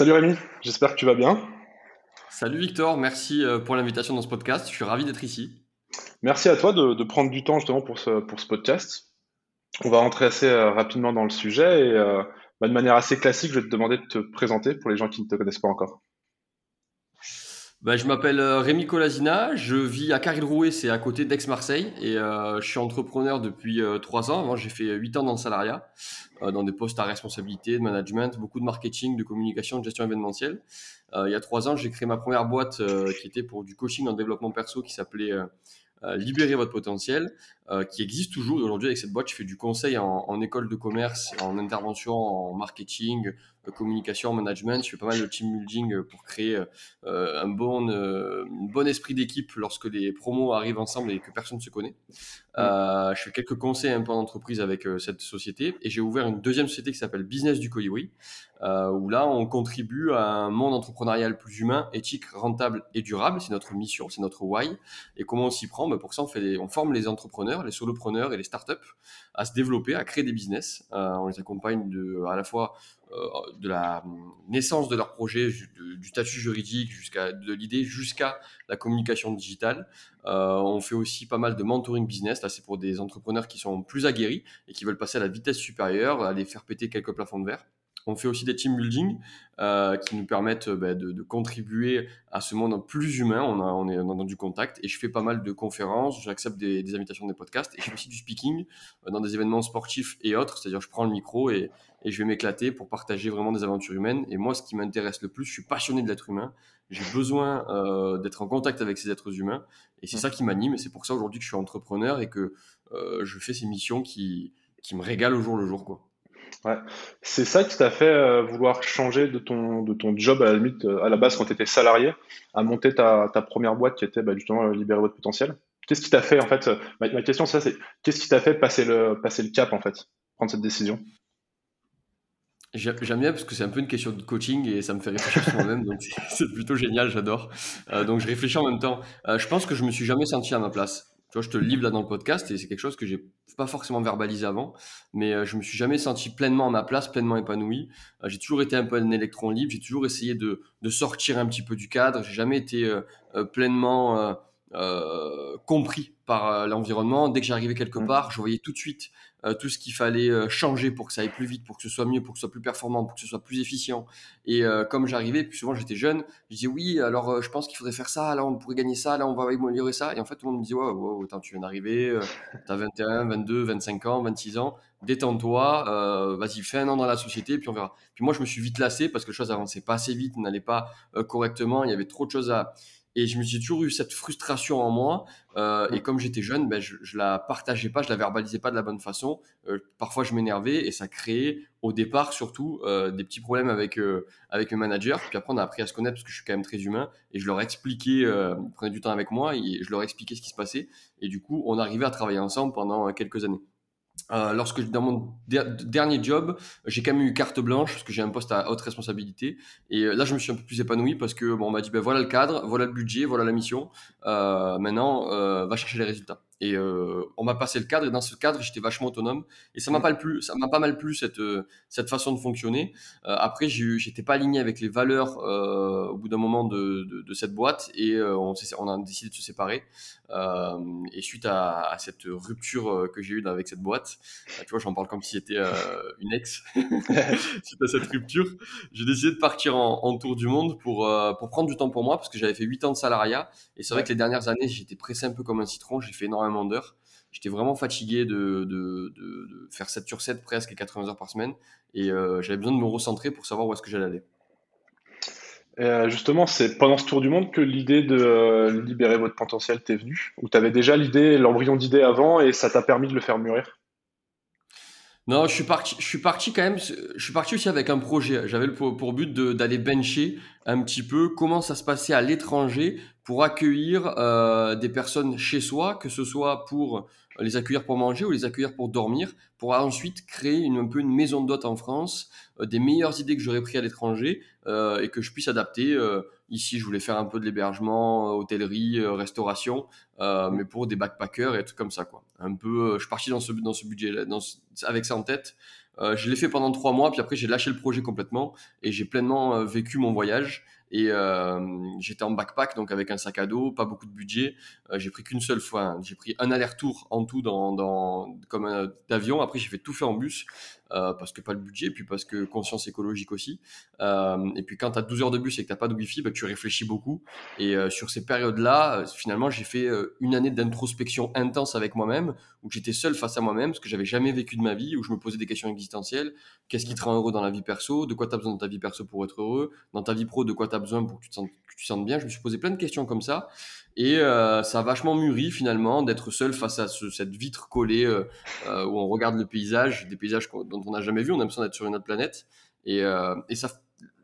Salut Rémi, j'espère que tu vas bien. Salut Victor, merci euh, pour l'invitation dans ce podcast. Je suis ravi d'être ici. Merci à toi de, prendre du temps justement pour ce, pour ce podcast. On va rentrer assez euh, rapidement dans le sujet et euh, bah, de manière assez classique, je vais te demander de te présenter pour les gens qui ne te connaissent pas encore. Bah, je m'appelle Rémi Colasina, je vis à Caril-Rouet, c'est à côté d'Aix-Marseille, et je suis entrepreneur depuis trois ans. Avant, j'ai fait huit ans dans le salariat. Euh, dans des postes à responsabilité, de management, beaucoup de marketing, de communication, de gestion événementielle. Euh, il y a trois ans, j'ai créé ma première boîte euh, qui était pour du coaching en développement perso qui s'appelait Libérer votre potentiel, qui existe toujours. Aujourd'hui, avec cette boîte, je fais du conseil en, école de commerce, en intervention, en marketing, communication, management. Je fais pas mal de team building pour créer un bon, bon esprit d'équipe lorsque les promos arrivent ensemble et que personne ne se connaît. Euh, je fais quelques conseils un peu en entreprise avec cette société et j'ai ouvert une deuxième société qui s'appelle Business du Colibri, euh, où là on contribue à un monde entrepreneurial plus humain, éthique, rentable et durable. C'est notre mission, c'est notre why. Et comment on s'y prend? Ben Pour ça, on, fait on forme les entrepreneurs, les solopreneurs et les startups à se développer, à créer des business. Euh, on les accompagne de, à la fois euh, de la naissance de leur projet, du, statut juridique jusqu'à de l'idée jusqu'à la communication digitale. Euh, on fait aussi pas mal de mentoring business. Là, c'est pour des entrepreneurs qui sont plus aguerris et qui veulent passer à la vitesse supérieure, aller faire péter quelques plafonds de verre. On fait aussi des team building euh, qui nous permettent euh, bah, de, contribuer à ce monde plus humain. On, a, on est dans du contact et je fais pas mal de conférences, j'accepte des, invitations des podcasts et je fais aussi du speaking euh, dans des événements sportifs et autres. C'est-à-dire, je prends le micro et, et je vais m'éclater pour partager vraiment des aventures humaines. Et moi, ce qui m'intéresse le plus, je suis passionné de l'être humain. J'ai besoin euh, d'être en contact avec ces êtres humains et c'est ça qui m'anime. Et c'est pour ça aujourd'hui que je suis entrepreneur et que euh, je fais ces missions qui, qui me régalent au jour le jour. Quoi. C'est ça qui t'a fait euh, vouloir changer de ton, de ton job à la euh, à la base quand tu étais salarié, à monter ta, ta première boîte qui était bah, justement euh, libérer votre potentiel? Qu'est-ce qui t'a fait en fait ma, question c'est ça, c'est qu'est-ce qui t'a fait passer le, passer le cap en fait, prendre cette décision? J'aime bien parce que c'est un peu une question de coaching et ça me fait réfléchir sur moi-même, donc c'est plutôt génial, j'adore. donc je réfléchis en même temps. je pense que je me suis jamais senti à ma place. Tu vois, je te le livre là dans le podcast et c'est quelque chose que j'ai pas forcément verbalisé avant, mais euh, je me suis jamais senti pleinement à ma place, pleinement épanoui. Euh, j'ai toujours été un peu un électron libre, j'ai toujours essayé de, de, sortir un petit peu du cadre, j'ai jamais été euh, pleinement compris par l'environnement. Dès que j'arrivais quelque mmh. part, je voyais tout de suite euh, tout ce qu'il fallait euh, changer pour que ça aille plus vite, pour que ce soit mieux, pour que ce soit plus performant, pour que ce soit plus efficient. Et euh, comme j'arrivais, plus souvent j'étais jeune, je disais oui, alors je pense qu'il faudrait faire ça, là on pourrait gagner ça, là on va améliorer ça. Et en fait, tout le monde me disait ouais, ouais, attends, tu viens d'arriver, tu as 21, 22, 25 ans, 26 ans, détends-toi, vas-y, fais un an dans la société, puis on verra. Puis moi, je me suis vite lassé parce que les choses avançaient pas assez vite, n'allaient pas correctement, il y avait trop de choses à et je me suis toujours eu cette frustration en moi. Euh, et comme j'étais jeune, ben, je, je la partageais pas, je la verbalisais pas de la bonne façon. Euh, parfois, je m'énervais et ça créait au départ surtout euh, des petits problèmes avec avec mes managers. Puis après, on a appris à se connaître parce que je suis quand même très humain. Et je leur expliquais, ils prenaient du temps avec moi et je leur expliquais ce qui se passait. Et du coup, on arrivait à travailler ensemble pendant quelques années. Euh, lorsque dans mon dernier job, j'ai quand même eu carte blanche parce que j'ai un poste à haute responsabilité. Et euh, là, je me suis un peu plus épanoui parce que bon, on m'a dit ben voilà le cadre, voilà le budget, voilà la mission. Euh, maintenant, va chercher les résultats. Et euh, on m'a passé le cadre et dans ce cadre, j'étais vachement autonome. Et ça m'a pas plu, ça m'a pas mal plu cette euh, cette façon de fonctionner. Euh, après, j'étais pas aligné avec les valeurs euh, au bout d'un moment de, de, de, cette boîte et on, on a décidé de se séparer. et suite à, à, cette rupture que j'ai eue avec cette boîte, tu vois, j'en parle comme si c'était une ex. suite à cette rupture, j'ai décidé de partir en, en, tour du monde pour pour prendre du temps pour moi parce que j'avais fait 8 ans de salariat et c'est vrai que les dernières années, j'étais pressé un peu comme un citron. J'ai fait énormément d'heures. J'étais vraiment fatigué de, de, de, faire 7 sur 7 presque et 80 heures par semaine. Et euh, j'avais besoin de me recentrer pour savoir où est-ce que j'allais aller. Euh, justement, c'est pendant ce tour du monde que l'idée de euh, libérer votre potentiel t'est venue? Ou tu avais déjà l'idée, l'embryon d'idée avant et ça t'a permis de le faire mûrir? Non, je suis parti, je suis parti quand même, je suis parti aussi avec un projet. J'avais pour, pour but d'aller bencher un petit peu comment ça se passait à l'étranger pour accueillir euh, des personnes chez soi, que ce soit pour les accueillir pour manger ou les accueillir pour dormir, pour ensuite créer une, un peu une maison d'hôte en France, euh, des meilleures idées que j'aurais pris à l'étranger euh, et que je puisse adapter. Euh, ici, je voulais faire un peu de l'hébergement, euh, hôtellerie, euh, restauration, mais pour des backpackers et tout comme ça quoi. Un peu, je suis parti dans ce dans ce budget, dans avec ça en tête. Euh, je l'ai fait pendant trois mois, puis après j'ai lâché le projet complètement et j'ai pleinement euh, vécu mon voyage. Et euh, j'étais en backpack, donc avec un sac à dos, pas beaucoup de budget. Euh, j'ai pris qu'une seule fois. Hein. J'ai pris un aller-retour en tout dans, dans comme un d'avion. Après, j'ai fait tout fait en bus euh, parce que pas le budget, puis parce que conscience écologique aussi. Euh, et puis quand tu as 12 heures de bus et que tu pas de wifi, bah, tu réfléchis beaucoup. Et euh, sur ces périodes-là, finalement, j'ai fait une année d'introspection intense avec moi-même, où j'étais seul face à moi-même, ce que j'avais jamais vécu de ma vie, où je me posais des questions existentielles. Qu'est-ce qui te rend heureux dans la vie perso? De quoi tu as besoin dans ta vie perso pour être heureux? Dans ta vie pro, de quoi tu as besoin pour que tu te sentes, bien Je me suis posé plein de questions comme ça. Et euh, ça a vachement mûri finalement d'être seul face à ce, cette vitre collée euh, euh, où on regarde le paysage, des paysages dont on n'a jamais vu, on a l'impression d'être sur une autre planète. Et, et ça,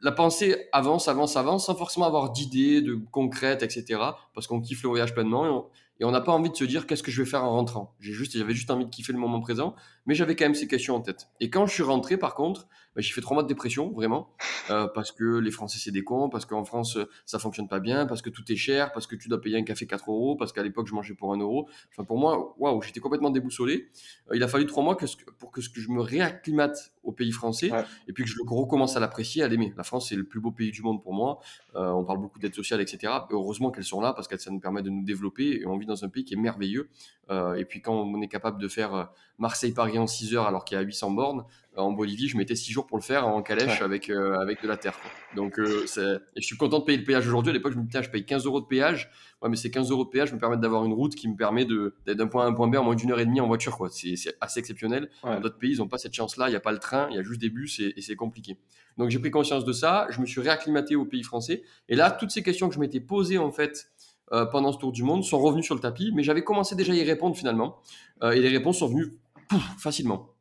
la pensée avance, avance, avance sans forcément avoir d'idées, de concrètes, etc. Parce qu'on kiffe le voyage pleinement et on n'a pas envie de se dire qu'est-ce que je vais faire en rentrant? J'ai juste, j'avais juste envie de kiffer le moment présent, mais j'avais quand même ces questions en tête. Et quand je suis rentré, par contre, bah, j'ai fait trois mois de dépression, vraiment, euh, parce que les Français c'est des cons, parce qu'en France ça fonctionne pas bien, parce que tout est cher, parce que tu dois payer un café 4 euros, parce qu'à l'époque je mangeais pour un euro. Enfin pour moi, waouh, j'étais complètement déboussolé. Euh, il a fallu trois mois que, pour que, je me réacclimate au pays français et puis que je recommence à l'apprécier, à l'aimer. La France c'est le plus beau pays du monde pour moi. Euh, on parle beaucoup d'aide sociale, etc. heureusement qu'elles sont là parce que ça nous permet de nous développer et on vit dans un pays qui est merveilleux. Et puis quand on est capable de faire euh, En 6 heures alors qu'il y a 800 bornes, euh, en Bolivie, je mettais 6 jours pour le faire en calèche avec, avec de la terre. Donc et je suis content de payer le péage aujourd'hui. À l'époque, je me disais, je paye 15 euros de péage. Ouais, mais ces 15 euros de péage me permettent d'avoir une route qui me permet d'être d'un point A à un point B en moins d'une heure et demie en voiture. C'est assez exceptionnel. Dans d'autres pays, ils n'ont pas cette chance-là. Il n'y a pas le train, il y a juste des bus et, et c'est compliqué. Donc j'ai pris conscience de ça. Je me suis réacclimaté au pays français. Et là, toutes ces questions que je m'étais posées en fait euh, pendant ce tour du monde sont revenus sur le tapis, mais j'avais commencé déjà à y répondre finalement, euh, et les réponses sont venues facilement.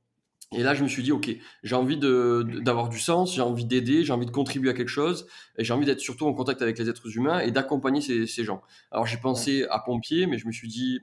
Et là, je me suis dit, ok, j'ai envie d'avoir du sens, j'ai envie d'aider, j'ai envie de contribuer à quelque chose, et j'ai envie d'être surtout en contact avec les êtres humains et d'accompagner ces, ces, gens. Alors j'ai pensé à pompier, mais je me suis dit,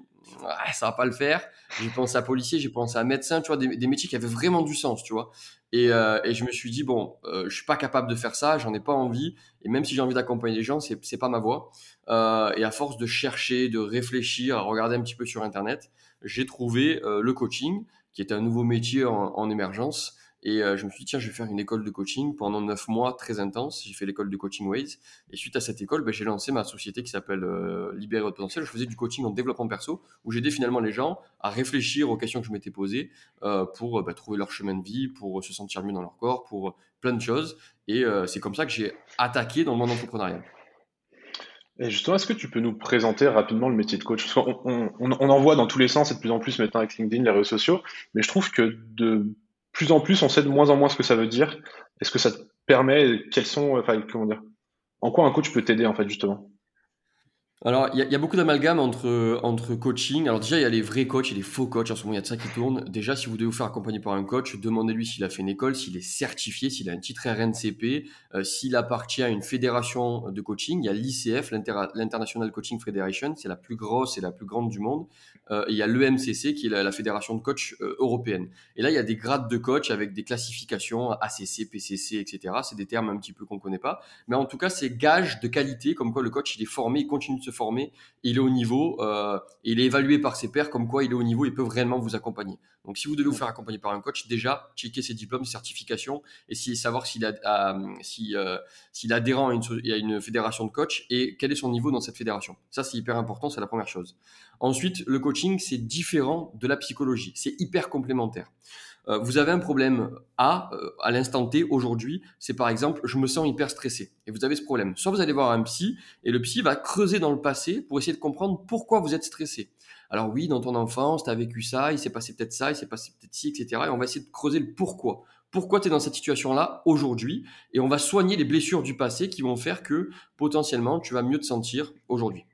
ah, ça va pas le faire. J'ai pensé à policier, j'ai pensé à médecin, tu vois, des, des, métiers qui avaient vraiment du sens, tu vois. Et, euh, et je me suis dit, bon, euh, je suis pas capable de faire ça, j'en ai pas envie, et même si j'ai envie d'accompagner les gens, c'est, c'est pas ma voie. Euh, et à force de chercher, de réfléchir, à regarder un petit peu sur Internet, j'ai trouvé euh, le coaching, qui est un nouveau métier en, en émergence, et euh, je me suis dit, tiens, je vais faire une école de coaching pendant neuf mois très intense. J'ai fait l'école de coaching Ways. Et suite à cette école, ben, j'ai lancé ma société qui s'appelle euh, Libérer votre potentiel. Je faisais du coaching en développement perso où j'aidais finalement les gens à réfléchir aux questions que je m'étais posées euh, pour ben, trouver leur chemin de vie, pour se sentir mieux dans leur corps, pour plein de choses. Et euh, c'est comme ça que j'ai attaqué dans le monde entrepreneurial. Et justement, est-ce que tu peux nous présenter rapidement le métier de coach? Parce on, on en voit dans tous les sens et de plus en plus maintenant avec LinkedIn, les réseaux sociaux, mais je trouve que de plus en plus, on sait de moins en moins ce que ça veut dire. Est-ce que ça te permet, quels sont, enfin, comment dire, en quoi un coach peut t'aider en fait justement? Alors, il y, y, a beaucoup d'amalgame entre, entre coaching. Alors déjà, il y a les vrais coachs et les faux coachs. En ce moment, il y a de ça qui tourne. Déjà, si vous devez vous faire accompagner par un coach, demandez-lui s'il a fait une école, s'il est certifié, s'il a un titre RNCP, euh, s'il appartient à une fédération de coaching. Il y a l'ICF, l'International Coaching Federation, c'est la plus grosse et la plus grande du monde. Euh, il y a l'EMCC, qui est la, fédération de coach euh, européenne. Et là, il y a des grades de coach avec des classifications ACC, PCC, etc. C'est des termes un petit peu qu'on connaît pas. Mais en tout cas, c'est gage de qualité, comme quoi le coach, il est formé, il continue de se former, il est au niveau, euh, il est évalué par ses pairs comme quoi il est au niveau, il peut réellement vous accompagner. Donc si vous devez vous faire accompagner par un coach, déjà checker ses diplômes, ses certifications, et si, savoir s'il si, euh, s'il adhérent à une, à une fédération de coach et quel est son niveau dans cette fédération. Ça c'est hyper important, c'est la première chose. Ensuite, le coaching c'est différent de la psychologie, c'est hyper complémentaire. Euh, vous avez un problème A euh, à l'instant T aujourd'hui, c'est par exemple je me sens hyper stressé et vous avez ce problème. Soit vous allez voir un psy et le psy va creuser dans le passé pour essayer de comprendre pourquoi vous êtes stressé. Alors oui, dans ton enfance, tu as vécu ça, il s'est passé peut-être ça, il s'est passé peut-être ci, etc. Et on va essayer de creuser le pourquoi. Pourquoi tu es dans cette situation-là aujourd'hui Et on va soigner les blessures du passé qui vont faire que potentiellement tu vas mieux te sentir aujourd'hui.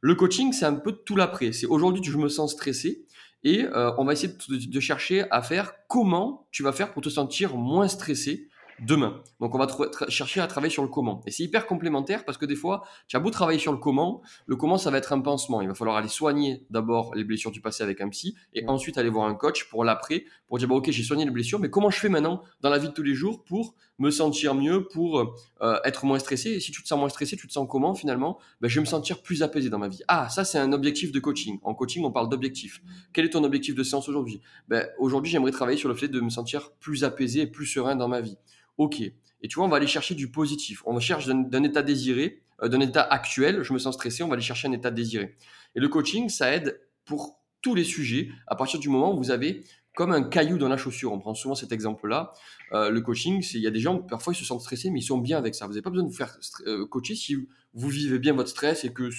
Le coaching, c'est un peu tout l'après. C'est aujourd'hui, je me sens stressé. Et euh, on va essayer de, de, chercher à faire comment tu vas faire pour te sentir moins stressé demain. Donc on va chercher à travailler sur le comment. Et c'est hyper complémentaire parce que des fois, tu as beau travailler sur le comment, le comment ça va être un pansement. Il va falloir aller soigner d'abord les blessures du passé avec un psy et ensuite aller voir un coach pour l'après, pour dire, bon, ok, j'ai soigné les blessures, mais comment je fais maintenant dans la vie de tous les jours pour me sentir mieux, pour euh, être moins stressé? Et si tu te sens moins stressé, tu te sens comment finalement? Ben, Je vais me sentir plus apaisé dans ma vie. Ah, ça c'est un objectif de coaching. En coaching, on parle d'objectif. Quel est ton objectif de séance aujourd'hui? Ben, Aujourd'hui, j'aimerais travailler sur le fait de me sentir plus apaisé et plus serein dans ma vie. Ok. Et tu vois, on va aller chercher du positif. On cherche d'un état désiré, euh, d'un état actuel. Je me sens stressé, on va aller chercher un état désiré. Et le coaching, ça aide pour tous les sujets à partir du moment où vous avez comme un caillou dans la chaussure. On prend souvent cet exemple-là. Euh, le coaching, il y a des gens, parfois, ils se sentent stressés, mais ils sont bien avec ça. Vous n'avez pas besoin de vous faire euh, coacher si vous vivez bien votre stress et que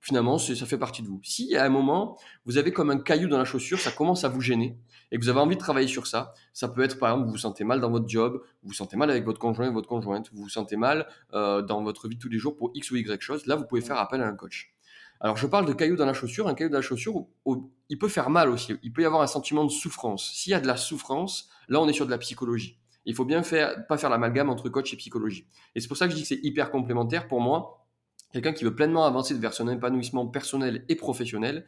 finalement, ça fait partie de vous. Si à un moment, vous avez comme un caillou dans la chaussure, ça commence à vous gêner et que vous avez envie de travailler sur ça, ça peut être par exemple, vous vous sentez mal dans votre job, vous vous sentez mal avec votre conjoint, votre conjointe, vous vous sentez mal euh, dans votre vie de tous les jours pour X ou Y chose, là, vous pouvez faire appel à un coach. Alors, je parle de caillou dans la chaussure. Un caillou dans la chaussure, il peut faire mal aussi. Il peut y avoir un sentiment de souffrance. S'il y a de la souffrance, là, on est sur de la psychologie. Il faut bien faire, pas faire l'amalgame entre coach et psychologie. Et c'est pour ça que je dis que c'est hyper complémentaire pour moi quelqu'un qui veut pleinement avancer vers son épanouissement personnel et professionnel,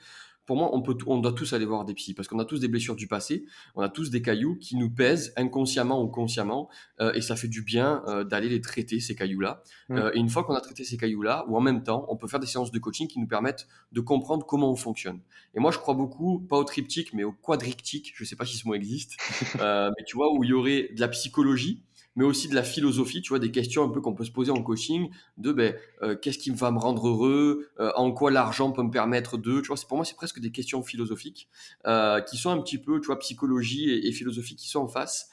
pour moi, on, peut, on doit tous aller voir des psys parce qu'on a tous des blessures du passé, on a tous des cailloux qui nous pèsent inconsciemment ou consciemment, euh, et ça fait du bien euh, d'aller les traiter, ces cailloux-là. Mmh. Euh, et une fois qu'on a traité ces cailloux-là, ou en même temps, on peut faire des séances de coaching qui nous permettent de comprendre comment on fonctionne. Et moi, je crois beaucoup, pas au triptyque, mais au quadriptyque, je ne sais pas si ce mot existe, mais tu vois, où il y aurait de la psychologie, mais aussi de la philosophie, tu vois, des questions un peu qu'on peut se poser en coaching, de ben, euh, qu'est-ce qui va me rendre heureux, euh, en quoi l'argent peut me permettre de, tu vois, pour moi, c'est presque des questions philosophiques euh, qui sont un petit peu, tu vois, psychologie et, philosophie qui sont en face.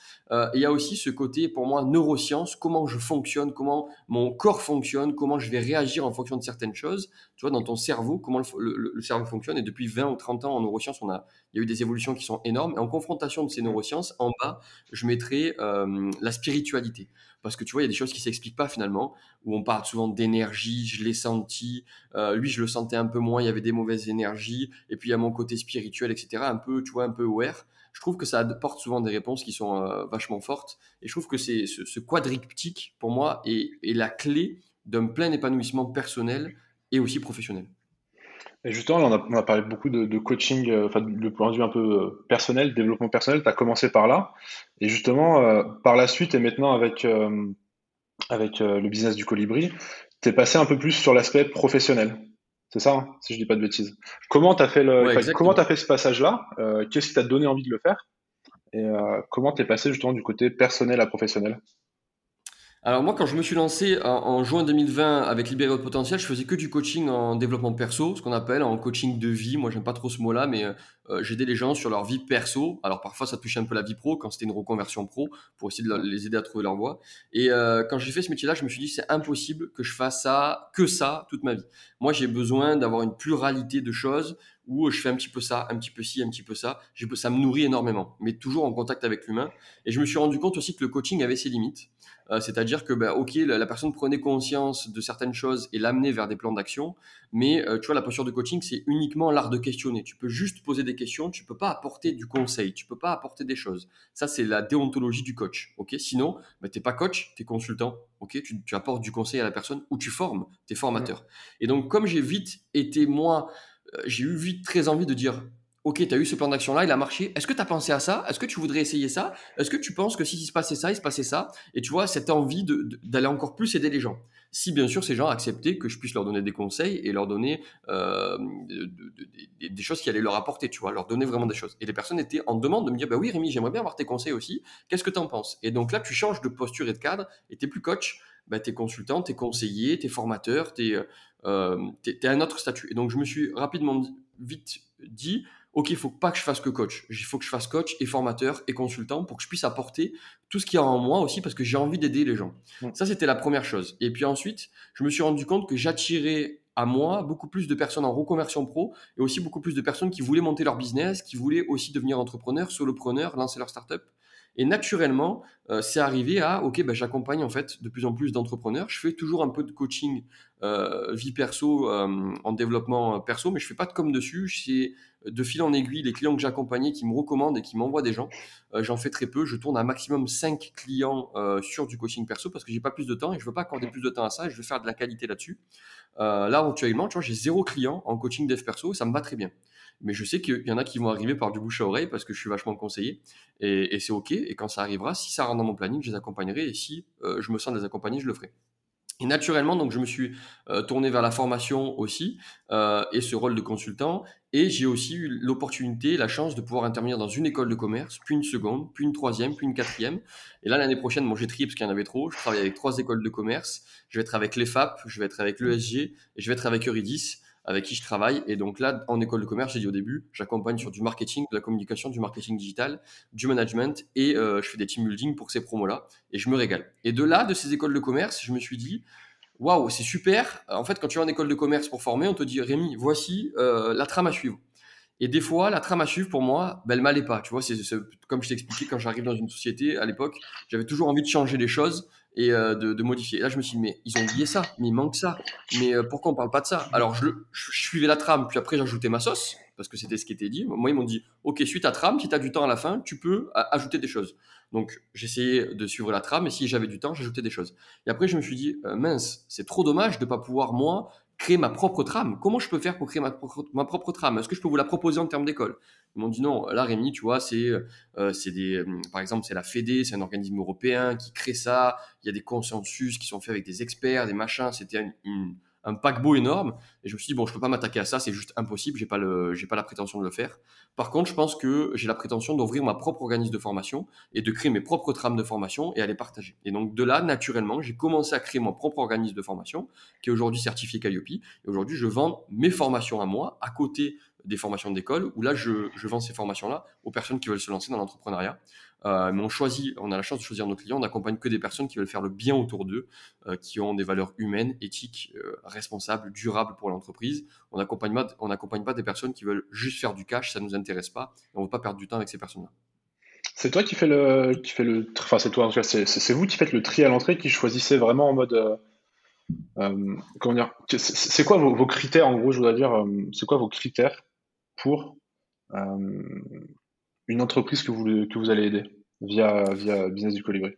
Il y a aussi ce côté, pour moi, neurosciences, comment je fonctionne, comment mon corps fonctionne, comment je vais réagir en fonction de certaines choses, tu vois, dans ton cerveau, comment le, cerveau fonctionne. Et depuis 20 ou 30 ans en neurosciences, on a, il y a eu des évolutions qui sont énormes. Et en confrontation de ces neurosciences, en bas, je mettrai la spiritualité parce que tu vois, il y a des choses qui s'expliquent pas finalement, où on parle souvent d'énergie, je l'ai senti, euh, lui je le sentais un peu moins, il y avait des mauvaises énergies, et puis il y a mon côté spirituel, etc., un peu, tu vois, un peu aware. Je trouve que ça apporte souvent des réponses qui sont euh, vachement fortes, et je trouve que c'est ce, ce quadriptyque, pour moi, est, est la clé d'un plein épanouissement personnel et aussi professionnel. Et justement, on a, on a parlé beaucoup de, coaching, euh, enfin, le point de vue un peu euh, personnel, développement personnel. Tu as commencé par là. Et justement, euh, par la suite et maintenant avec, avec le business du colibri, tu es passé un peu plus sur l'aspect professionnel. C'est ça, hein, si je dis pas de bêtises. Comment tu as, fait le, comment as fait ce passage-là Qu'est-ce qui t'a donné envie de le faire? Et comment tu es passé justement du côté personnel à professionnel? Alors moi, quand je me suis lancé en, juin 2020 avec Libérer potentiel, je faisais que du coaching en développement perso, ce qu'on appelle en coaching de vie. Moi, j'aime pas trop ce mot-là, mais euh, j'aidais les gens sur leur vie perso. Alors parfois, ça touchait un peu la vie pro quand c'était une reconversion pro pour essayer de les aider à trouver leur voie. Et euh, quand j'ai fait ce métier-là, je me suis dit c'est impossible que je fasse ça, que ça, toute ma vie. Moi, j'ai besoin d'avoir une pluralité de choses où je fais un petit peu ça, un petit peu ci, un petit peu ça. Ça me nourrit énormément, mais toujours en contact avec l'humain. Et je me suis rendu compte aussi que le coaching avait ses limites. Euh, c'est-à-dire que, bah, ok, la, personne prenait conscience de certaines choses et l'amenait vers des plans d'action, mais euh, tu vois, la posture de coaching, c'est uniquement l'art de questionner. Tu peux juste poser des questions, tu peux pas apporter du conseil, tu peux pas apporter des choses. Ça, c'est la déontologie du coach, ok? Sinon, bah, tu n'es pas coach, tu es consultant, ok? Tu, apportes du conseil à la personne ou tu formes, tu es formateur. Et donc, comme j'ai vite été, moi, euh, j'ai eu vite très envie de dire Ok, tu as eu ce plan d'action-là, il a marché. Est-ce que tu as pensé à ça? Est-ce que tu voudrais essayer ça? Est-ce que tu penses que si il se passait ça, il se passait ça? Et tu vois, cette envie d'aller encore plus aider les gens. Si bien sûr ces gens acceptaient que je puisse leur donner des conseils et leur donner euh, des choses qui allaient leur apporter, tu vois, leur donner vraiment des choses. Et les personnes étaient en demande de me dire, bah oui Rémi, j'aimerais bien avoir tes conseils aussi. Qu'est-ce que tu en penses? Et donc là, tu changes de posture et de cadre et tu plus coach, bah, tu es consultant, tu es conseiller, tu es formateur, tu es, euh, un autre statut. Et donc je me suis rapidement vite dit, ok, il faut pas que je fasse que coach. Il faut que je fasse coach et formateur et consultant pour que je puisse apporter tout ce qu'il y a en moi aussi parce que j'ai envie d'aider les gens. Ça, c'était la première chose. Et puis ensuite, je me suis rendu compte que j'attirais à moi beaucoup plus de personnes en reconversion pro et aussi beaucoup plus de personnes qui voulaient monter leur business, qui voulaient aussi devenir entrepreneurs, solopreneurs, lancer leur startup. Et naturellement, euh, c'est arrivé à, ok, ben, j'accompagne en fait de plus en plus d'entrepreneurs. Je fais toujours un peu de coaching euh, vie perso euh, en développement perso, mais je fais pas de com dessus. C'est de fil en aiguille les clients que j'accompagnais qui me recommandent et qui m'envoient des gens. J'en fais très peu. Je tourne un maximum 5 clients sur du coaching perso parce que j'ai pas plus de temps et je veux pas accorder plus de temps à ça je veux faire de la qualité là-dessus. là, actuellement, tu vois, j'ai zéro client en coaching dev perso et ça me va très bien. Mais je sais qu'il y en a qui vont arriver par du bouche à oreille parce que je suis vachement conseillé. Et, c'est OK. Et quand ça arrivera, si ça rentre dans mon planning, je les accompagnerai. Et si euh, je me sens de les accompagner, je le ferai. Et naturellement, donc, je me suis euh, tourné vers la formation aussi euh, et ce rôle de consultant. Et j'ai aussi eu l'opportunité, la chance de pouvoir intervenir dans une école de commerce, puis une seconde, puis une troisième, puis une quatrième. Et là, l'année prochaine, bon, j'ai trié parce qu'il y en avait trop. Je travaille avec trois écoles de commerce. Je vais être avec l'EFAP, je vais être avec l'ESG et je vais être avec Euridis avec qui je travaille. Et donc là, en école de commerce, j'ai dit au début, j'accompagne sur du marketing, de la communication, du marketing digital, du management et euh, je fais des team building pour ces promos-là et je me régale. Et de là, de ces écoles de commerce, je me suis dit, waouh, c'est super. En fait, quand tu es en école de commerce pour former, on te dit, Rémi, voici euh, la trame à suivre. Et des fois, la trame à suivre, pour moi, ben, elle m'allait pas. Tu vois, c'est comme je t'ai expliqué quand j'arrive dans une société à l'époque, j'avais toujours envie de changer les choses et euh, de, de, modifier. là, je me suis dit, mais ils ont oublié ça, mais il manque ça. Mais euh, pourquoi on parle pas de ça? Alors, je, je, suivais la trame, puis après, j'ajoutais ma sauce, parce que c'était ce qui était dit. Moi, ils m'ont dit, OK, suis ta trame, si tu as du temps à la fin, tu peux ajouter des choses. Donc, j'essayais de suivre la trame, et si j'avais du temps, j'ajoutais des choses. Et après, je me suis dit, euh, mince, c'est trop dommage de pas pouvoir, moi, créer ma propre trame. Comment je peux faire pour créer ma, propre trame? Est-ce que je peux vous la proposer en termes d'école? Ils m'ont dit non. Là, Rémi, tu vois, c'est euh, des, euh, par exemple, c'est la Fédé, c'est un organisme européen qui crée ça. Il y a des consensus qui sont faits avec des experts, des machins. C'était une, un paquebot énorme. Et je me suis dit, bon, je peux pas m'attaquer à ça, c'est juste impossible, j'ai pas le, j'ai pas la prétention de le faire. Par contre, je pense que j'ai la prétention d'ouvrir ma propre organisme de formation et de créer mes propres trames de formation et à les partager. Et donc, de là, naturellement, j'ai commencé à créer mon propre organisme de formation qui est aujourd'hui certifié Calliope. Et aujourd'hui, je vends mes formations à moi à côté des formations d'école où là, je, je vends ces formations-là aux personnes qui veulent se lancer dans l'entrepreneuriat. Euh, mais on choisit, on a la chance de choisir nos clients. On n'accompagne que des personnes qui veulent faire le bien autour d'eux, euh, qui ont des valeurs humaines, éthiques, euh, responsables, durables pour l'entreprise. On n'accompagne pas, on n'accompagne pas des personnes qui veulent juste faire du cash. Ça nous intéresse pas. on ne veut pas perdre du temps avec ces personnes-là. C'est toi qui fais le, qui fait le, enfin c'est toi, c'est vous qui faites le tri à l'entrée, qui choisissez vraiment en mode, comment dire, c'est quoi vos, critères en gros, je voudrais dire, c'est quoi vos critères pour une entreprise que vous, que vous allez aider? Via, via Business du Colibri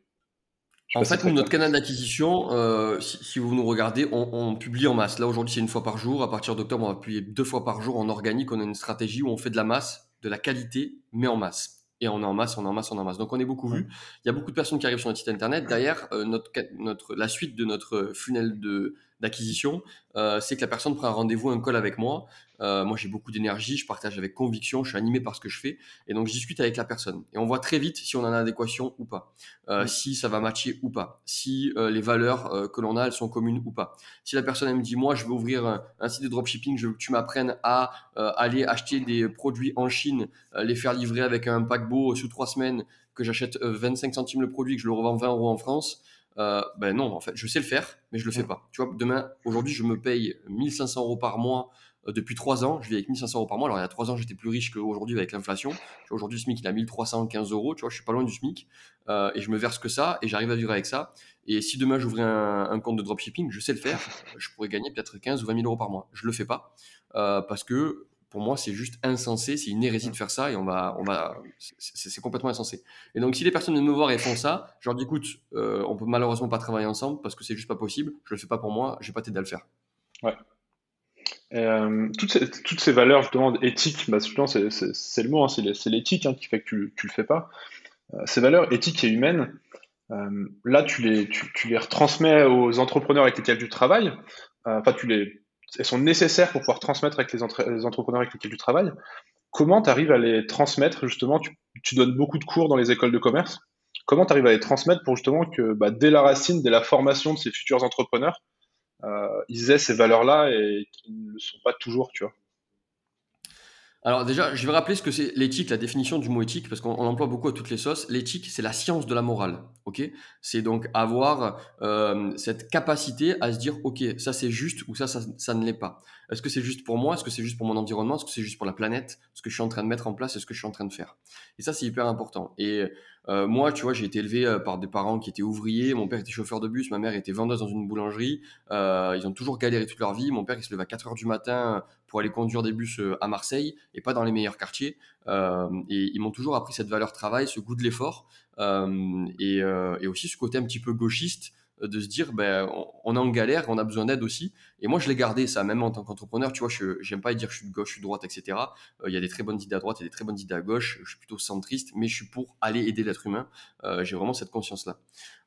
en fait, notre canal d'acquisition, euh, si, vous nous regardez, on, publie en masse. Là, aujourd'hui, c'est une fois par jour. À partir d'octobre, on va publier deux fois par jour en organique. On a une stratégie où on fait de la masse, de la qualité, mais en masse. Et on est en masse, on est en masse, on est en masse. Donc, on est beaucoup vu. Il y a beaucoup de personnes qui arrivent sur notre site internet. Derrière, euh, notre, notre, la suite de notre funnel de, d'acquisition, euh, c'est que la personne prend un rendez-vous, un call avec moi. Euh, moi, j'ai beaucoup d'énergie, je partage avec conviction, je suis animé par ce que je fais, et donc je discute avec la personne. Et on voit très vite si on en a adéquation ou pas, euh, si ça va matcher ou pas, si les valeurs que l'on a, elles sont communes ou pas. Si la personne elle me dit, moi, je veux ouvrir un, site de dropshipping, je veux que tu m'apprennes à aller acheter des produits en Chine, les faire livrer avec un paquebot sous trois semaines, que j'achète 25 centimes le produit, que je le revends 20 euros en France, euh, ben non, en fait, je sais le faire, mais je le fais pas. Tu vois, demain, aujourd'hui, je me paye 1500 euros par mois euh, depuis 3 ans. Je vis avec 1500 euros par mois. Alors, il y a 3 ans, j'étais plus riche qu'aujourd'hui avec l'inflation. Aujourd'hui, le SMIC, il a 1315 euros. Tu vois, je suis pas loin du SMIC. Euh, et je me verse que ça et j'arrive à vivre avec ça. Et si demain, j'ouvrais un, un, compte de dropshipping, je sais le faire. Je pourrais gagner peut-être 15 ou 20 000 euros par mois. Je le fais pas. parce que pour moi, c'est juste insensé, c'est une hérésie de faire ça et on va, on va, c'est complètement insensé. Et donc, si les personnes viennent me voir et font ça, je leur dis, écoute, euh, on peut malheureusement pas travailler ensemble parce que c'est juste pas possible. Je le fais pas pour moi, j'ai pas t'aider à le faire. Ouais. Euh, toutes, ces, toutes, ces, valeurs justement éthiques, bah, c'est le mot, hein, c'est l'éthique hein, qui fait que tu, tu le fais pas. Euh, ces valeurs éthiques et humaines, là, tu les, tu, les retransmets aux entrepreneurs avec lesquels tu travailles. Enfin, tu les elles sont nécessaires pour pouvoir transmettre avec les, entrepreneurs avec lesquels tu travailles. Comment tu arrives à les transmettre justement? Tu, donnes beaucoup de cours dans les écoles de commerce. Comment tu arrives à les transmettre pour justement que bah, dès la racine, dès la formation de ces futurs entrepreneurs, euh, ils aient ces valeurs-là et qu'ils ne le sont pas toujours, tu vois? Alors déjà, je vais rappeler ce que c'est l'éthique, la définition du mot éthique, parce qu'on emploie beaucoup à toutes les sauces. L'éthique, c'est la science de la morale, ok? C'est donc avoir euh, cette capacité à se dire, ok, ça c'est juste ou ça, ça, ne l'est pas. Est-ce que c'est juste pour moi? Est-ce que c'est juste pour mon environnement? Est-ce que c'est juste pour la planète? Ce que je suis en train de mettre en place et ce que je suis en train de faire Et ça, c'est hyper important. Et Euh, moi, tu vois, j'ai été élevé euh, par des parents qui étaient ouvriers. Mon père était chauffeur de bus, ma mère était vendeuse dans une boulangerie. Euh, ils ont toujours galéré toute leur vie. Mon père, il se levait à 4 heures du matin pour aller conduire des bus à Marseille et pas dans les meilleurs quartiers. et ils m'ont toujours appris cette valeur travail, ce goût de l'effort et, et, aussi ce côté un petit peu gauchiste de se dire ben on, est en galère, on a besoin d'aide aussi. Et moi je l'ai gardé ça, même en tant qu'entrepreneur, tu vois, je j'aime pas dire je suis de gauche, je suis de droite, etc. Euh, il y a des très bonnes idées à droite, il y a des très bonnes idées à gauche. Je suis plutôt centriste, mais je suis pour aller aider l'être humain. Euh, j'ai vraiment cette conscience là.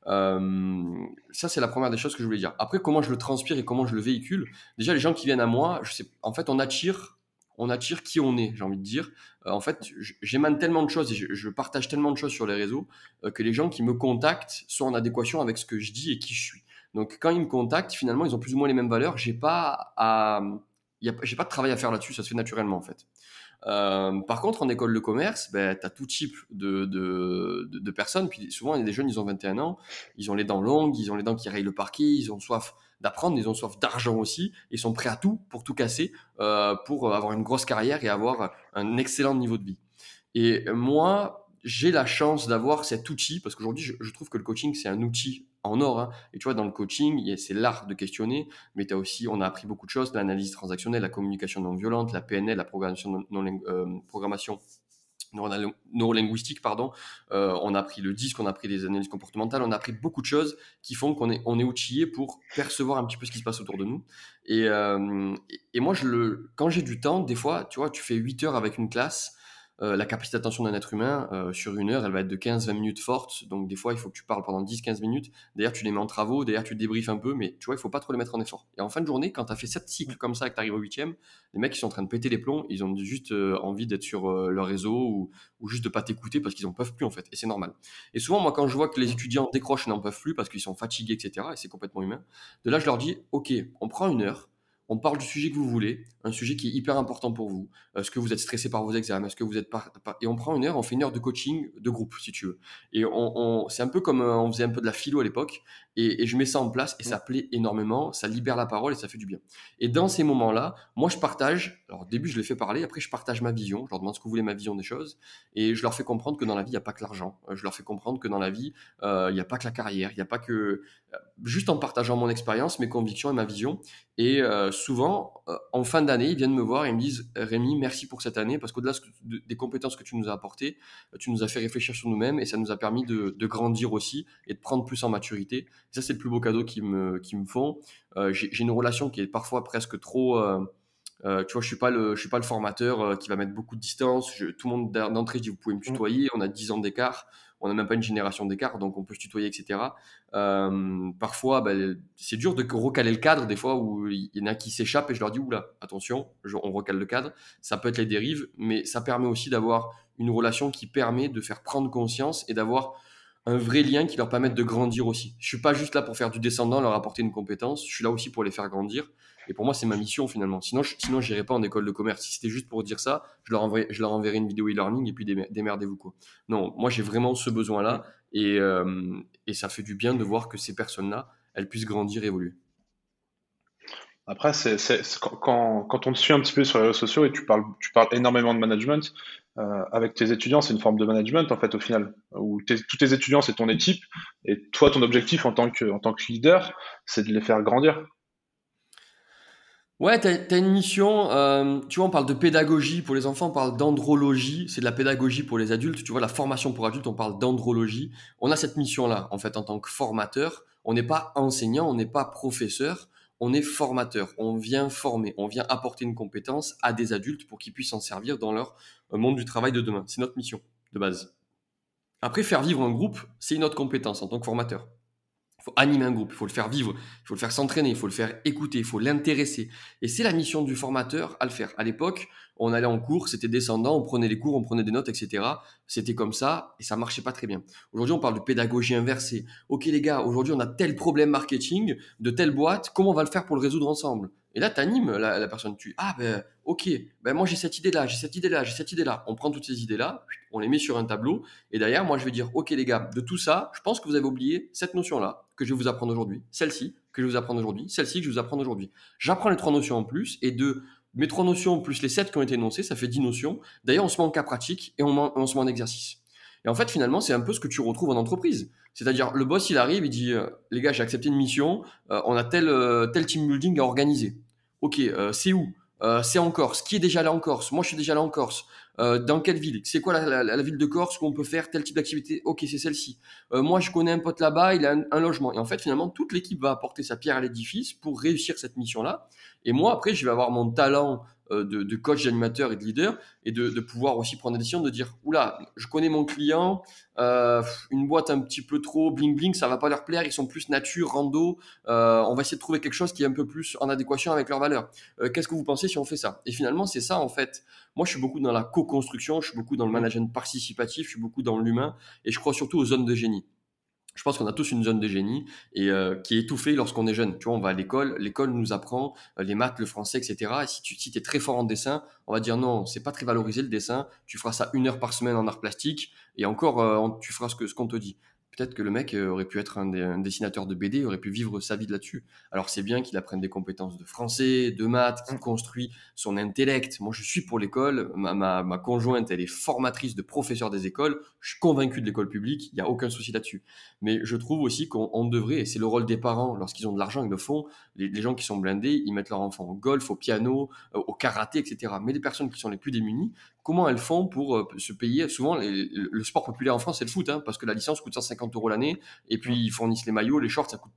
Euh, ça c'est la première des choses que je voulais dire. Après comment je le transpire et comment je le véhicule? Déjà les gens qui viennent à moi, je sais, en fait on attire on attire qui on est, j'ai envie de dire. Euh, en fait, j'émane tellement de choses et je, partage tellement de choses sur les réseaux euh, que les gens qui me contactent sont en adéquation avec ce que je dis et qui je suis. Donc, quand ils me contactent, finalement, ils ont plus ou moins les mêmes valeurs. J'ai pas j'ai pas de travail à faire là-dessus, ça se fait naturellement en fait. Euh, par contre, en école de commerce, ben, tu as tout type de, de, de, personnes. Puis souvent, il y a des jeunes, ils ont 21 ans, ils ont les dents longues, ils ont les dents qui rayent le parquet, ils ont soif d'apprendre, ils ont soif d'argent aussi, ils sont prêts à tout pour tout casser, euh, pour avoir une grosse carrière et avoir un excellent niveau de vie. Et moi, j'ai la chance d'avoir cet outil, parce qu'aujourd'hui, je, trouve que le coaching, c'est un outil en or. Hein. Et tu vois, dans le coaching, c'est l'art de questionner, mais as aussi, on a appris beaucoup de choses, l'analyse transactionnelle, la communication non violente, la PNL, la programmation non, euh, programmation neurolinguistique, pardon. Euh, on a appris le disque, on a appris des analyses comportementales, on a appris beaucoup de choses qui font qu'on est, on est outillé pour percevoir un petit peu ce qui se passe autour de nous. Et, euh, et moi, je le, quand j'ai du temps, des fois, tu vois, tu fais 8 heures avec une classe, euh, la capacité d'attention d'un être humain, euh, sur une heure, elle va être de 15-20 minutes forte. Donc, des fois, il faut que tu parles pendant 10-15 minutes. D'ailleurs, tu les mets en travaux, d'ailleurs, tu débriefes un peu, mais tu vois, il faut pas trop les mettre en effort. Et en fin de journée, quand tu as fait 7 cycles comme ça et que tu arrives au 8 les mecs, ils sont en train de péter les plombs. Ils ont juste euh, envie d'être sur leur réseau ou, ou, juste de pas t'écouter parce qu'ils en peuvent plus, en fait. Et c'est normal. Et souvent, moi, quand je vois que les étudiants décrochent et n'en peuvent plus parce qu'ils sont fatigués, etc., et c'est complètement humain, de là, je leur dis, OK, on prend une heure on parle du sujet que vous voulez, un sujet qui est hyper important pour vous. Est-ce que vous êtes stressé par vos examens Est-ce que vous êtes pas Et on prend une heure, on fait une heure de coaching de groupe, si tu veux. Et on, c'est un peu comme euh, on faisait un peu de la philo à l'époque. Et, je mets ça en place et ça plaît énormément, ça libère la parole et ça fait du bien. Et dans ces moments-là, moi je partage, alors au début je les fais parler, après je partage ma vision, je leur demande ce que vous voulez ma vision des choses, et je leur fais comprendre que dans la vie il n'y a pas que l'argent, euh, je leur fais comprendre que dans la vie euh, il n'y a pas que la carrière, il n'y a pas que... Euh, juste en partageant mon expérience, mes convictions et ma vision, et souvent en fin d'année ils viennent me voir et ils me disent Rémi merci pour cette année, parce qu'au-delà des compétences que tu nous as apportées, tu nous as fait réfléchir sur nous-mêmes et ça nous a permis de, de grandir aussi et de prendre plus en maturité ça, c'est le plus beau cadeau qu'ils me, qui me font. Euh, j'ai une relation qui est parfois presque trop. Euh, euh, tu vois, je suis pas le, je suis pas le formateur qui va mettre beaucoup de distance. tout le monde d'entrée dit vous pouvez me mmh. tutoyer. On a 10 ans d'écart. On n'a même pas une génération d'écart, donc on peut se tutoyer, etc. parfois, ben, c'est dur de recaler le cadre des fois où il y en a qui s'échappent et je leur dis oula, attention, on recale le cadre. Ça peut être les dérives, mais ça permet aussi d'avoir une relation qui permet de faire prendre conscience et d'avoir un vrai lien qui leur permette de grandir aussi. Je suis pas juste là pour faire du descendant, leur apporter une compétence. Je suis là aussi pour les faire grandir. Et pour moi, c'est ma mission finalement. Sinon, je, sinon, j'irai pas en école de commerce. Si c'était juste pour dire ça, je leur enverrai, je leur enverrai une vidéo e-learning et puis démerdez-vous quoi. Non, moi j'ai vraiment ce besoin-là et, euh, et ça fait du bien de voir que ces personnes-là, elles puissent grandir, évoluer. Après, c'est, quand, quand, on te suit un petit peu sur les réseaux sociaux et tu parles, tu parles énormément de management, euh, avec tes étudiants, c'est une forme de management en fait au final, où tous tes étudiants c'est ton équipe et toi ton objectif en tant que, en tant que leader, c'est de les faire grandir. Ouais, tu as, une mission, euh, tu vois, on parle de pédagogie pour les enfants, on parle d'andrologie, c'est de la pédagogie pour les adultes, tu vois, la formation pour adultes, on parle d'andrologie. On a cette mission-là, en fait, en tant que formateur, on n'est pas enseignant, on n'est pas professeur, on est formateur, on vient former, on vient apporter une compétence à des adultes pour qu'ils puissent s'en servir dans leur monde du travail de demain. C'est notre mission de base. Après, faire vivre un groupe, c'est une autre compétence en tant que formateur. Il faut animer un groupe, il faut le faire vivre, il faut le faire s'entraîner, il faut le faire écouter, il faut l'intéresser. Et c'est la mission du formateur à le faire. À l'époque, on allait en cours, c'était descendant, on prenait les cours, on prenait des notes, etc. C'était comme ça et ça marchait pas très bien. Aujourd'hui, on parle de pédagogie inversée. Ok les gars, aujourd'hui on a tel problème marketing de telle boîte, comment on va le faire pour le résoudre ensemble? Et là, tu animes la, personne. Tu ah ben ok, ben moi j'ai cette idée-là, j'ai cette idée-là, j'ai cette idée-là. On prend toutes ces idées-là, on les met sur un tableau, et derrière, moi je vais dire ok les gars, de tout ça, je pense que vous avez oublié cette notion-là que je vais vous apprendre aujourd'hui, celle-ci que je vais vous apprendre aujourd'hui, celle-ci que je vais vous apprendre aujourd'hui. J'apprends les trois notions en plus, et de mes trois notions plus les sept qui ont été énoncées, ça fait dix notions. D'ailleurs, on se met en cas pratique et on, on se met en exercice. Et en fait, finalement, c'est un peu ce que tu retrouves en entreprise. C'est-à-dire, le boss, il arrive, il dit, euh, les gars, j'ai accepté une mission, euh, on a tel, euh, tel team building à organiser. Ok, c'est où? C'est en Corse. Qui est déjà là en Corse? Moi, je suis déjà là en Corse. dans quelle ville? C'est quoi la, ville de Corse où on peut faire tel type d'activité? Ok, c'est celle-ci. moi, je connais un pote là-bas, il a un, logement. Et en fait, finalement, toute l'équipe va apporter sa pierre à l'édifice pour réussir cette mission-là. Et moi, après, je vais avoir mon talent euh, de, coach, d'animateur et de leader, et de, pouvoir aussi prendre la décision de dire, oula, je connais mon client, euh, une boîte un petit peu trop bling bling, ça va pas leur plaire, ils sont plus nature, rando, euh, on va essayer de trouver quelque chose qui est un peu plus en adéquation avec leurs valeurs. Qu'est-ce que vous pensez si on fait ça? Et finalement, c'est ça en fait. Moi, je suis beaucoup dans la co-construction, je suis beaucoup dans le management participatif, je suis beaucoup dans l'humain, et je crois surtout aux zones de génie je pense qu'on a tous une zone de génie et euh, qui est étouffée lorsqu'on est jeune. Tu vois, on va à l'école, l'école nous apprend euh, les maths, le français, etc. Et si tu si es très fort en dessin, on va dire non, c'est pas très valorisé le dessin. Tu feras ça une heure par semaine en art plastique et encore, euh, tu feras ce que ce qu'on te dit peut-être que le mec euh, aurait pu être un, dessinateur de BD, aurait pu vivre sa vie là-dessus. Alors c'est bien qu'il apprenne des compétences de français, de maths, qu'il mm. construit son intellect. Moi je suis pour l'école, ma, ma, conjointe elle est formatrice de professeurs des écoles, je suis convaincu de l'école publique, il n'y a aucun souci là-dessus. Mais je trouve aussi qu'on devrait, et c'est le rôle des parents, lorsqu'ils ont de l'argent, ils le font, les, gens qui sont blindés, ils mettent leur enfant au golf, au piano, euh, au karaté, etc. Mais les personnes qui sont les plus démunies, comment elles font pour euh, se payer? Souvent, le sport populaire en France, c'est le foot, hein, parce que la licence coûte 150 euros l'année, et puis ils fournissent les maillots, les shorts, ça coûte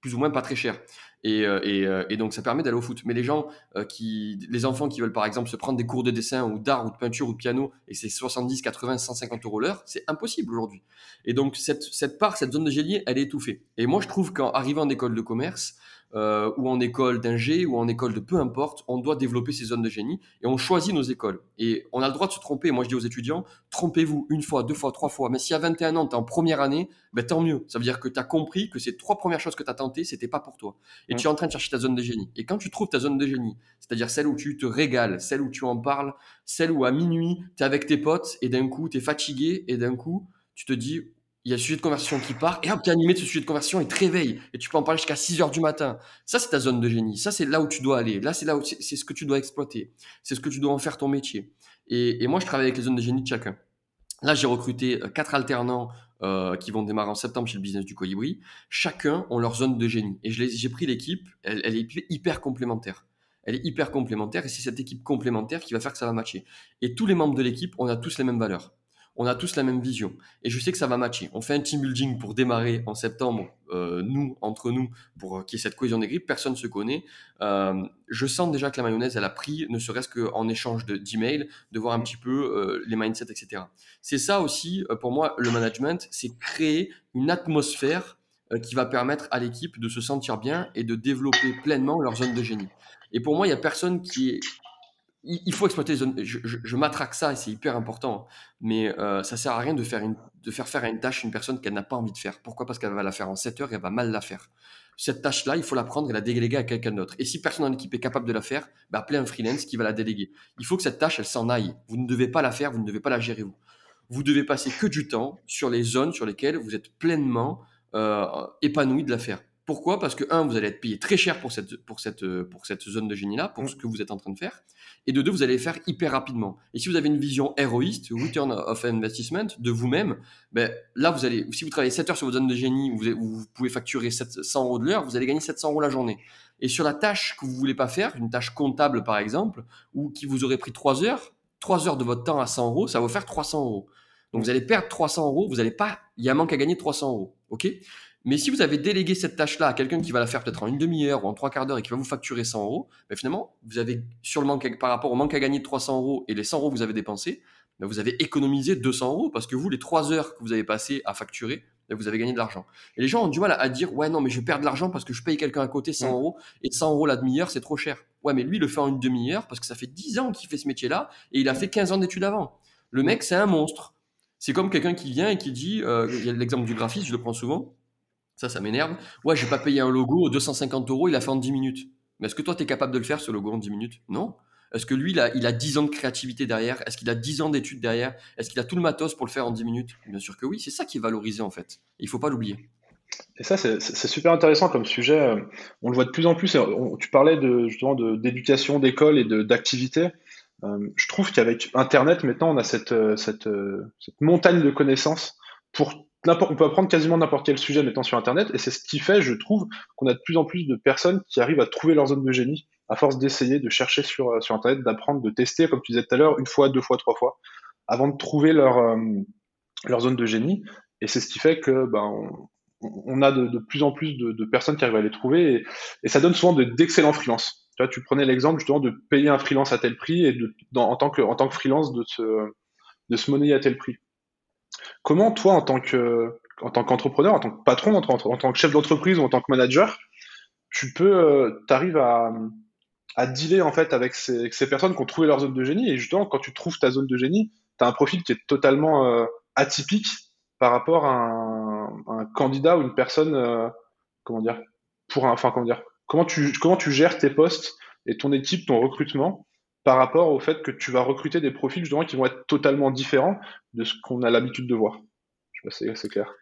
plus ou moins pas très cher. Et, euh, euh, et, donc ça permet d'aller au foot. Mais les gens qui, les enfants qui veulent par exemple se prendre des cours de dessin ou d'art ou de peinture ou de piano et c'est 70, 80, 150 euros l'heure, c'est impossible aujourd'hui. Et donc cette, cette part, cette zone de génie, elle est étouffée. Et moi je trouve qu'en arrivant en école de commerce, euh, ou en école d'ingé, ou en école de peu importe, on doit développer ces zones de génie et on choisit nos écoles. Et on a le droit de se tromper. Moi, je dis aux étudiants, trompez-vous une fois, deux fois, trois fois. Mais si à 21 ans, tu es en première année, ben, tant mieux. Ça veut dire que tu as compris que ces trois premières choses que tu as tentées, c'était pas pour toi. Et tu es en train de chercher ta zone de génie. Et quand tu trouves ta zone de génie, c'est-à-dire celle où tu te régales, celle où tu en parles, celle où à minuit, tu es avec tes potes et d'un coup, tu es fatigué et d'un coup, tu te dis, il y a le sujet de conversion qui part, et hop, tu es animé de ce sujet de conversion, il te réveille, et tu peux en parler jusqu'à 6 heures du matin. Ça, c'est ta zone de génie. Ça, c'est là où tu dois aller. Là, c'est là où c'est ce que tu dois exploiter. C'est ce que tu dois en faire ton métier. Et, moi, je travaille avec les zones de génie de chacun. Là, j'ai recruté euh, quatre alternants euh, qui vont démarrer en septembre chez le business du colibri. Chacun ont leur zone de génie. Et j'ai pris l'équipe, elle, elle est hyper complémentaire elle est hyper complémentaire et c'est cette équipe complémentaire qui va faire que ça va matcher. Et tous les membres de l'équipe, on a tous les mêmes valeurs on a tous la même vision. Et je sais que ça va matcher. On fait un team building pour démarrer en septembre, euh, nous, entre nous, pour qu'il y ait cette cohésion des. Personne ne se connaît. Euh, je sens déjà que la mayonnaise, elle a pris, ne serait-ce qu'en échange d'emails, de, voir un petit peu euh, les mindsets, etc. C'est ça aussi, pour moi, le management, c'est créer une atmosphère qui va permettre à l'équipe de se sentir bien et de développer pleinement leur zone de génie. Et pour moi, il n'y a personne qui est il faut exploiter les zones. Je, m'attraque ça et c'est hyper important. Mais euh, ça sert à rien de faire, de faire faire à une tâche une personne qu'elle n'a pas envie de faire. Pourquoi? Parce qu'elle va la faire en 7 heures et elle va mal la faire. Cette tâche-là, il faut la prendre et la déléguer à quelqu'un d'autre. Et si personne dans l'équipe est capable de la faire, bah, appelez un freelance qui va la déléguer. Il faut que cette tâche, elle s'en aille. Vous ne devez pas la faire, vous ne devez pas la gérer vous. Vous devez passer que du temps sur les zones sur lesquelles vous êtes pleinement euh, épanoui de la faire. Pourquoi? Parce que, un, vous allez être payé très cher pour cette, pour cette, pour cette zone de génie-là, pour mm. ce que vous êtes en train de faire. Et de deux, vous allez le faire hyper rapidement. Et si vous avez une vision héroïste, return of investment, de vous-même, ben, là, vous allez, si vous travaillez 7 heures sur votre zone de génie, vous, pouvez facturer 700 euros de l'heure, vous allez gagner 700 euros la journée. Et sur la tâche que vous voulez pas faire, une tâche comptable par exemple, ou qui vous aurait pris 3 heures, 3 heures de votre temps à 100 euros, ça va vous faire 300 euros. Donc vous allez perdre 300 euros, vous allez pas, il y a un manque à gagner 300 euros. OK? Mais si vous avez délégué cette tâche-là à quelqu'un qui va la faire peut-être en une demi-heure ou en trois quarts d'heure et qui va vous facturer 100 euros, ben finalement, vous avez, sur le manque, par rapport au manque à gagner de 300 euros et les 100 euros que vous avez dépensés, ben vous avez économisé 200 euros parce que vous, les trois heures que vous avez passées à facturer, ben vous avez gagné de l'argent. Et les gens ont du mal à, dire, ouais, non, mais je perds de l'argent parce que je paye quelqu'un à côté 100 euros et 100 euros la demi-heure, c'est trop cher. Ouais, mais lui, il le fait en une demi-heure parce que ça fait 10 ans qu'il fait ce métier-là et il a fait 15 ans d'études avant. Le mec, c'est un monstre. C'est comme quelqu'un qui vient et qui dit, euh, il y a l'exemple du graphiste, je le prends souvent. Ça, ça m'énerve. Ouais, j'ai pas payé un logo 250 euros, il a fait en 10 minutes. Mais est-ce que toi, tu es capable de le faire, ce logo, en 10 minutes? Non. Est-ce que lui, il a, il a 10 ans de créativité derrière? Est-ce qu'il a 10 ans d'études derrière? Est-ce qu'il a tout le matos pour le faire en 10 minutes? Bien sûr que oui, c'est ça qui est valorisé en fait. Il faut pas l'oublier. Et ça, c'est super intéressant comme sujet. On le voit de plus en plus. tu parlais de, justement d'éducation, d'école et d'activité. je trouve qu'avec Internet, maintenant, on a cette, cette, cette montagne de connaissances pour on peut apprendre quasiment n'importe quel sujet maintenant sur Internet, et c'est ce qui fait, je trouve, qu'on a de plus en plus de personnes qui arrivent à trouver leur zone de génie à force d'essayer, de chercher sur, sur Internet, d'apprendre, de tester, comme tu disais tout à l'heure, une fois, deux fois, trois fois, avant de trouver leur, leur zone de génie. Et c'est ce qui fait que ben, on, a de, plus en plus de, personnes qui arrivent à les trouver et, ça donne souvent d'excellents freelances. Tu, tu prenais l'exemple justement de payer un freelance à tel prix et de, en, tant que, en tant que freelance de se, de se monnayer à tel prix. Comment toi, en tant que en tant qu'entrepreneur, en tant que patron, en, tant que chef d'entreprise ou en tant que manager, tu peux, euh, arrives à, à dealer en fait avec ces, personnes qui ont trouvé leur zone de génie et justement quand tu trouves ta zone de génie, tu as un profil qui est totalement euh, atypique par rapport à un, candidat ou une personne, euh, comment dire, pour un, enfin comment dire, tu comment tu gères tes postes et ton équipe, ton recrutement par rapport au fait que tu vas recruter des profils justement qui vont être totalement différents de ce qu'on a l'habitude de voir. Je sais pas si c'est clair.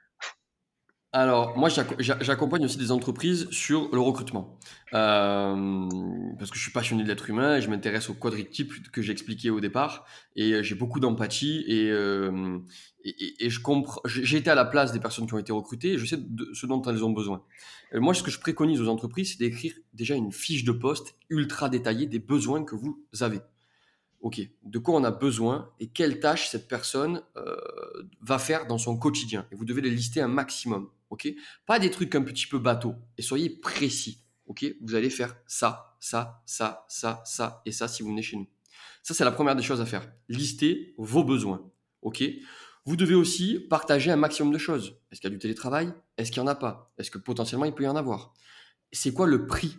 Alors, moi, j'accompagne aussi des entreprises sur le recrutement. Euh, parce que je suis passionné de l'être humain et je m'intéresse au quadritype que j'expliquais au départ. Et euh, j'ai beaucoup d'empathie et, euh, je comprends. J'ai été à la place des personnes qui ont été recrutées et je sais de ce dont elles ont besoin. moi, ce que je préconise aux entreprises, c'est d'écrire déjà une fiche de poste ultra détaillée des besoins que vous avez. OK, de quoi on a besoin et quelles tâches cette personne va faire dans son quotidien. Et vous devez les lister un maximum Pas des trucs un petit peu bateau. Et soyez précis, ok? Vous allez faire ça, ça, ça, ça, ça et ça si vous venez chez nous. Ça, c'est la première des choses à faire. Lister vos besoins, ok? Vous devez aussi partager un maximum de choses. Est-ce qu'il y a du télétravail? Est-ce qu'il n'y en a pas? Est-ce que potentiellement il peut y en avoir? C'est quoi le prix?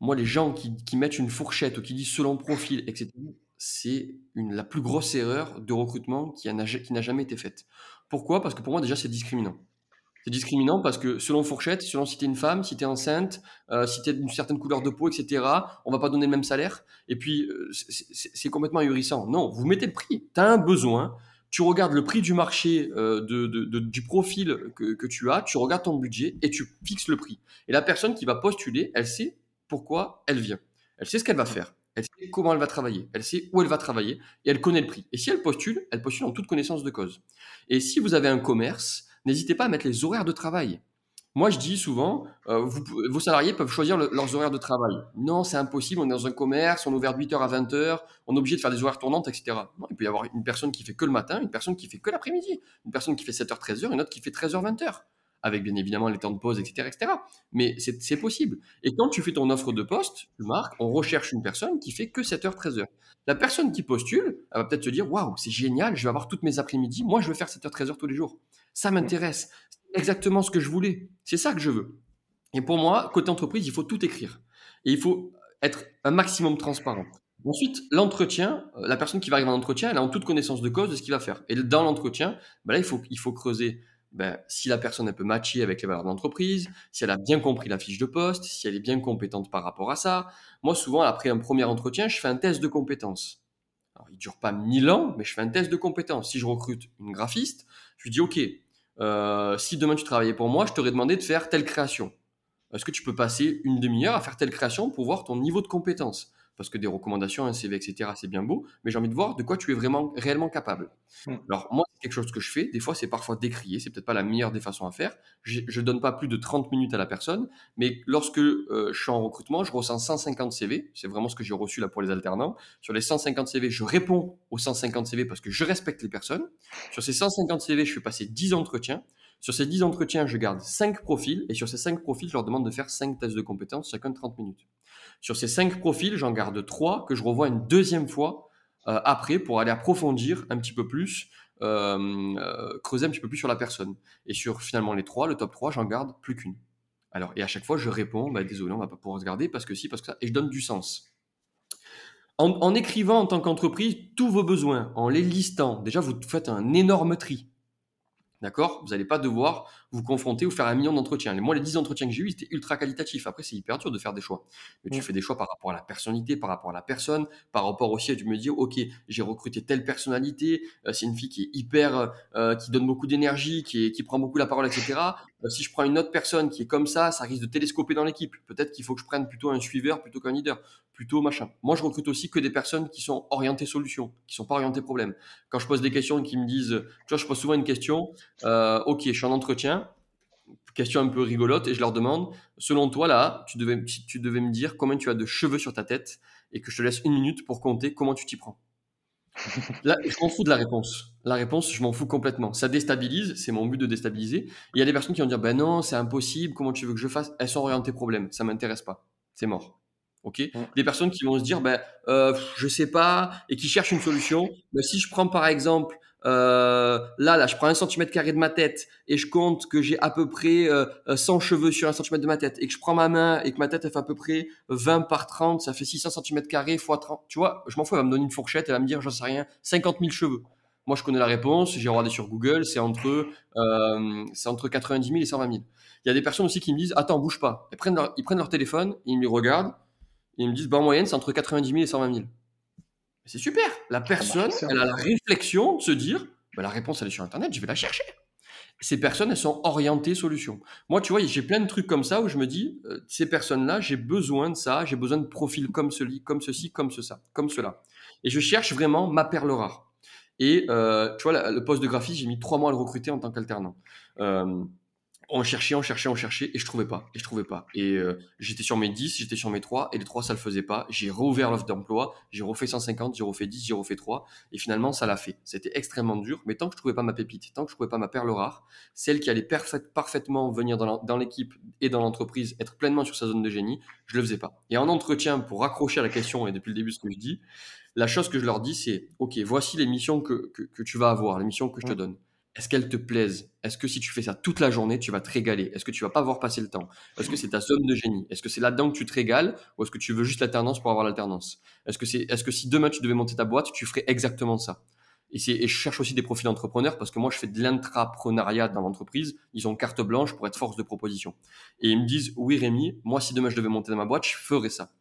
Moi, les gens qui, mettent une fourchette ou qui disent selon profil, etc., c'est la plus grosse erreur de recrutement qui n'a jamais été faite. Pourquoi? Parce que pour moi, déjà, c'est discriminant. C'est discriminant parce que selon fourchette, selon si tu es une femme, si tu es enceinte, euh, si tu es d'une certaine couleur de peau, etc., on va pas donner le même salaire. Et puis, euh, c'est complètement ahurissant. Non, vous mettez le prix. Tu as un besoin, tu regardes le prix du marché euh, de, du profil que, que, tu as, tu regardes ton budget et tu fixes le prix. Et la personne qui va postuler, elle sait pourquoi elle vient. Elle sait ce qu'elle va faire. Elle sait comment elle va travailler. Elle sait où elle va travailler et elle connaît le prix. Et si elle postule, elle postule en toute connaissance de cause. Et si vous avez un commerce, n'hésitez pas à mettre les horaires de travail. Moi, je dis souvent, euh, vos salariés peuvent choisir leurs horaires de travail. Non, c'est impossible. On est dans un commerce, on est ouvert de 8h à 20h, on est obligé de faire des horaires tournantes, etc. Il peut y avoir une personne qui fait que le matin, une personne qui fait que l'après-midi, une personne qui fait 7h, 13h, une autre qui fait 13h, 20h, avec bien évidemment les temps de pause, etc. etc. Mais c'est possible. Et quand tu fais ton offre de poste, tu marques, on recherche une personne qui fait que 7h, 13h. La personne qui postule, elle va peut-être se dire, waouh, c'est génial, je vais avoir toutes mes après-midi. Moi, je veux faire 7h, 13h tous les jours. Ça m'intéresse. C'est exactement ce que je voulais. C'est ça que je veux. Et pour moi, côté entreprise, il faut tout écrire. Et il faut être un maximum transparent. Ensuite, l'entretien, euh, la personne qui va arriver en entretien, elle a en toute connaissance de cause de ce qu'il va faire. Et dans l'entretien, ben là, il faut, il faut creuser ben, si la personne elle peut matcher avec les valeurs de l'entreprise, si elle a bien compris la fiche de poste, si elle est bien compétente par rapport à ça. Moi, souvent, après un premier entretien, je fais un test de compétences. Alors, il dure pas mille ans, mais je fais un test de compétences. Si je recrute une graphiste, je lui dis, OK, euh, si demain tu travaillais pour moi, je t'aurais demandé de faire telle création. Est-ce que tu peux passer une demi-heure à faire telle création pour voir ton niveau de compétence? Parce que des recommandations, un CV, etc., c'est bien beau, mais j'ai envie de voir de quoi tu es vraiment réellement capable. Hmm. Alors moi, c'est quelque chose que je fais. Des fois, c'est parfois décrié. C'est peut-être pas la meilleure des façons à faire. Je, ne donne pas plus de 30 minutes à la personne, mais lorsque euh, je suis en recrutement, je ressens 150 CV. C'est vraiment ce que j'ai reçu là pour les alternants. Sur les 150 CV, je réponds aux 150 CV parce que je respecte les personnes. Sur ces 150 CV, je fais passer 10 entretiens. Sur ces 10 entretiens, je garde 5 profils et sur ces 5 profils, je leur demande de faire 5 tests de compétences, chacun de 30 minutes. Sur ces 5 profils, j'en garde 3 que je revois une deuxième fois euh, après pour aller approfondir un petit peu plus, euh, euh, creuser un petit peu plus sur la personne. Et sur finalement les 3, le top 3, j'en garde plus qu'une. Alors, et à chaque fois, je réponds, bah, désolé, on va pas pouvoir se garder parce que si, parce que ça, et je donne du sens. En, en écrivant en tant qu'entreprise tous vos besoins, en les listant, déjà vous faites un énorme tri. D'accord? Vous n'allez pas devoir vous confronter ou faire un million d'entretiens. Moi, les 10 entretiens que j'ai eus, c'était ultra qualitatif. Après, c'est hyper dur de faire des choix. Mais tu fais des choix par rapport à la personnalité, par rapport à la personne, par rapport aussi à tu me dis, OK, j'ai recruté telle personnalité, euh, c'est une fille qui est hyper, euh, qui donne beaucoup d'énergie, qui, qui prend beaucoup la parole, etc. Euh, si je prends une autre personne qui est comme ça, ça risque de télescoper dans l'équipe. Peut-être qu'il faut que je prenne plutôt un suiveur plutôt qu'un leader, plutôt machin. Moi, je recrute aussi que des personnes qui sont orientées solutions, qui sont pas orientées problème. Quand je pose des questions qui me disent, tu vois, je pose souvent une question, euh, ok, je suis en entretien, question un peu rigolote, et je leur demande, selon toi là, tu devais, tu devais me dire combien tu as de cheveux sur ta tête, et que je te laisse une minute pour compter comment tu t'y prends. Là, je m'en fous de la réponse. La réponse, je m'en fous complètement. Ça déstabilise, c'est mon but de déstabiliser. Il y a des personnes qui vont dire, ben non, c'est impossible, comment tu veux que je fasse? Elles sont orientées problème, ça m'intéresse pas. C'est mort. Ok? Des personnes qui vont se dire, ben, euh, je sais pas, et qui cherchent une solution. Ben, si je prends par exemple euh, là, là, je prends un centimètre carré de ma tête et je compte que j'ai à peu près 100 euh, cheveux sur un centimètre de ma tête et que je prends ma main et que ma tête elle fait à peu près 20 par 30, ça fait 600 centimètres carrés fois 30. Tu vois, je m'en fous, elle va me donner une fourchette, elle va me dire, j'en sais rien, 50 000 cheveux. Moi, je connais la réponse, j'ai regardé sur Google, c'est entre, euh, c'est entre 90 000 et 120 000. Il y a des personnes aussi qui me disent, attends, bouge pas. Ils prennent leur, ils prennent leur téléphone, ils me regardent, ils me disent, bah, en moyenne, c'est entre 90 000 et 120 000. C'est super. La personne, elle a la réflexion de se dire, bah, la réponse, elle est sur Internet, je vais la chercher. Ces personnes, elles sont orientées solutions. Moi, tu vois, j'ai plein de trucs comme ça où je me dis, euh, ces personnes-là, j'ai besoin de ça, j'ai besoin de profils comme celui, comme ceci, comme cela, comme cela. Et je cherche vraiment ma perle rare. Et euh, tu vois, le poste de graphiste, j'ai mis trois mois à le recruter en tant qu'alternant. Euh, on cherchait, on cherchait, on cherchait, et je trouvais pas, et je trouvais pas. Et euh, j'étais sur mes 10, j'étais sur mes 3, et les 3, ça le faisait pas. J'ai rouvert l'offre d'emploi, j'ai refait 150, j'ai refait 10, j'ai refait 3, et finalement, ça l'a fait. C'était extrêmement dur, mais tant que je trouvais pas ma pépite, tant que je trouvais pas ma perle rare, celle qui allait parfaitement venir dans l'équipe et dans l'entreprise, être pleinement sur sa zone de génie, je le faisais pas. Et en entretien, pour raccrocher à la question, et depuis le début, ce que je dis, la chose que je leur dis, c'est, OK, voici les missions que, que, tu vas avoir, les missions que je te donne est-ce qu'elles te plaisent Est-ce que si tu fais ça toute la journée, tu vas te régaler? Est-ce que tu vas pas voir passer le temps? Est-ce que c'est ta zone de génie? Est-ce que c'est là-dedans que tu te régales ou est-ce que tu veux juste l'alternance pour avoir l'alternance? Est-ce que si demain tu devais monter ta boîte, tu ferais exactement ça? Et, je cherche aussi des profils d'entrepreneurs parce que moi je fais de l'intrapreneuriat dans l'entreprise. Ils ont carte blanche pour être force de proposition. Et ils me disent oui Rémi, moi si demain je devais monter dans ma boîte, je ferais ça.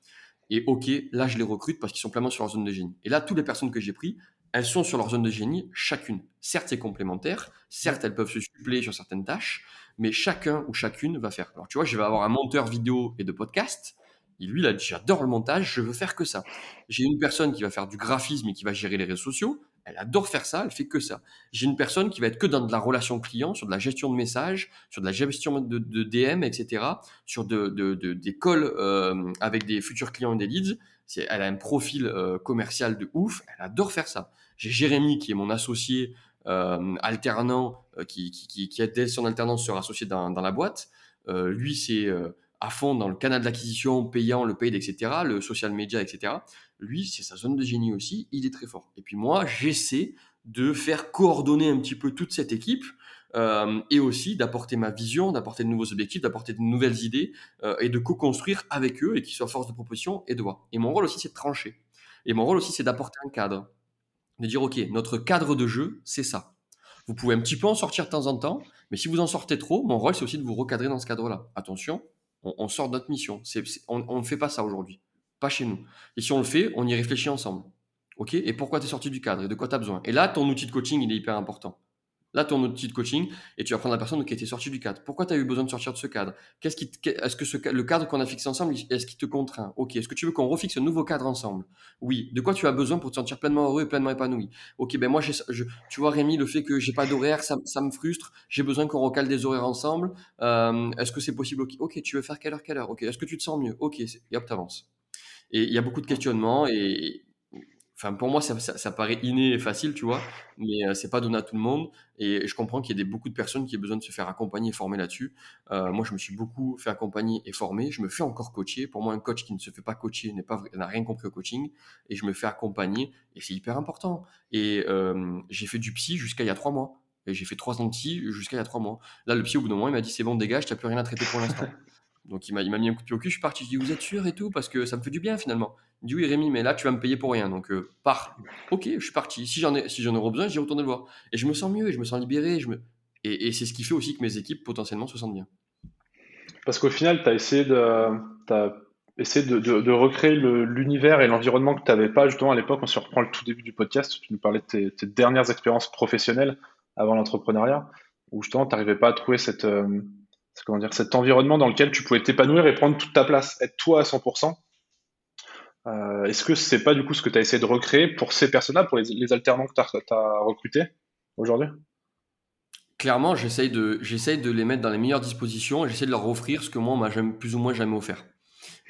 Et ok, là je les recrute parce qu'ils sont pleinement sur leur zone de génie. Et là, toutes les personnes que j'ai pris, elles sont sur leur zone de génie, chacune. Certes, c'est complémentaire, certes, elles peuvent se suppléer sur certaines tâches, mais chacun ou chacune va faire. Alors, tu vois, je vais avoir un monteur vidéo et de podcast. Et lui, il a dit, j'adore le montage, je veux faire que ça. J'ai une personne qui va faire du graphisme et qui va gérer les réseaux sociaux. Elle adore faire ça, elle fait que ça. J'ai une personne qui va être que dans de la relation client, sur de la gestion de messages, sur de la gestion de, DM, etc., sur de, des calls euh, avec des futurs clients et des leads. Elle a un profil euh, commercial de ouf, elle adore faire ça. J'ai Jérémy qui est mon associé euh, alternant, euh, qui, qui, qui, a dès son alternance sera associé dans, dans la boîte. Euh, lui, c'est à fond dans le canal d'acquisition, payant, le paid, etc., le social media, etc. Lui, c'est sa zone de génie aussi, il est très fort. Et puis moi, j'essaie de faire coordonner un petit peu toute cette équipe euh, et aussi d'apporter ma vision, d'apporter de nouveaux objectifs, d'apporter de nouvelles idées euh, et de co-construire avec eux et qu'ils soient force de proposition et de voix. Et mon rôle aussi, c'est de trancher. Et mon rôle aussi, c'est d'apporter un cadre de dire, OK, notre cadre de jeu, c'est ça. Vous pouvez un petit peu en sortir de temps en temps, mais si vous en sortez trop, mon rôle, c'est aussi de vous recadrer dans ce cadre-là. Attention, on, sort de notre mission. on ne fait pas ça aujourd'hui. Pas chez nous. Et si on le fait, on y réfléchit ensemble. OK? Et pourquoi tu es sorti du cadre? Et de quoi tu as besoin? Et là, ton outil de coaching, il est hyper important. Là, ton outil de coaching, et tu vas prendre la personne qui était sortie du cadre. Pourquoi tu as eu besoin de sortir de ce cadre? Qu'est-ce qui, Est-ce que le cadre qu'on a fixé ensemble, est-ce qu'il te contraint? Ok. Est-ce que tu veux qu'on refixe un nouveau cadre ensemble? Oui. De quoi tu as besoin pour te sentir pleinement heureux et pleinement épanoui? Ok. Ben moi, je, tu vois, Rémi, le fait que j'ai pas d'horaire, ça, me frustre. J'ai besoin qu'on recale des horaires ensemble. Euh, est-ce que c'est possible? Ok. ok. Tu veux faire quelle heure, quelle heure? Ok. Est-ce que tu te sens mieux? Ok. Et hop, t'avances. Et il y a beaucoup de questionnements et, Pour moi, ça, paraît inné et facile, tu vois, mais euh, c'est pas donné à tout le monde. Et je comprends qu'il y a des, beaucoup de personnes qui ont besoin de se faire accompagner et former là-dessus. Euh, moi, je me suis beaucoup fait accompagner et former. Je me fais encore coacher. Pour moi, un coach qui ne se fait pas coacher n'a rien compris au coaching. Et je me fais accompagner et c'est hyper important. Et euh, j'ai fait du psy jusqu'à il y a trois mois. Et j'ai fait trois ans de psy jusqu'à il y a trois mois. Là, le psy, au bout d'un moment, il m'a dit c'est bon, dégage, tu n'as plus rien à traiter pour l'instant. Donc il m'a, mis un coup de pied au cul, je suis parti, je dis vous êtes sûr et tout, parce que ça me fait du bien finalement. Il dit oui Rémi, mais là tu vas me payer pour rien, donc euh, pars. Ok, je suis parti. Si j'en ai, si besoin, j'y retourne le voir. Et je me sens mieux, et je me sens libéré, et, c'est ce qui fait aussi que mes équipes potentiellement se sentent bien. Parce qu'au final, tu as essayé de, as essayé de, recréer l'univers et l'environnement que tu n'avais pas justement à l'époque. On se reprend le tout début du podcast, tu nous parlais de tes, dernières expériences professionnelles avant l'entrepreneuriat, où justement tu n'arrivais pas à trouver cette... Euh, comment dire, cet environnement dans lequel tu pouvais t'épanouir et prendre toute ta place, être toi à 100%. Euh, est-ce que c'est pas du coup ce que tu as essayé de recréer pour ces personnes-là, pour les, alternants que tu as, recrutés aujourd'hui? Clairement, j'essaye de, les mettre dans les meilleures dispositions et j'essaie de leur offrir ce que moi, on m'a plus ou moins jamais offert.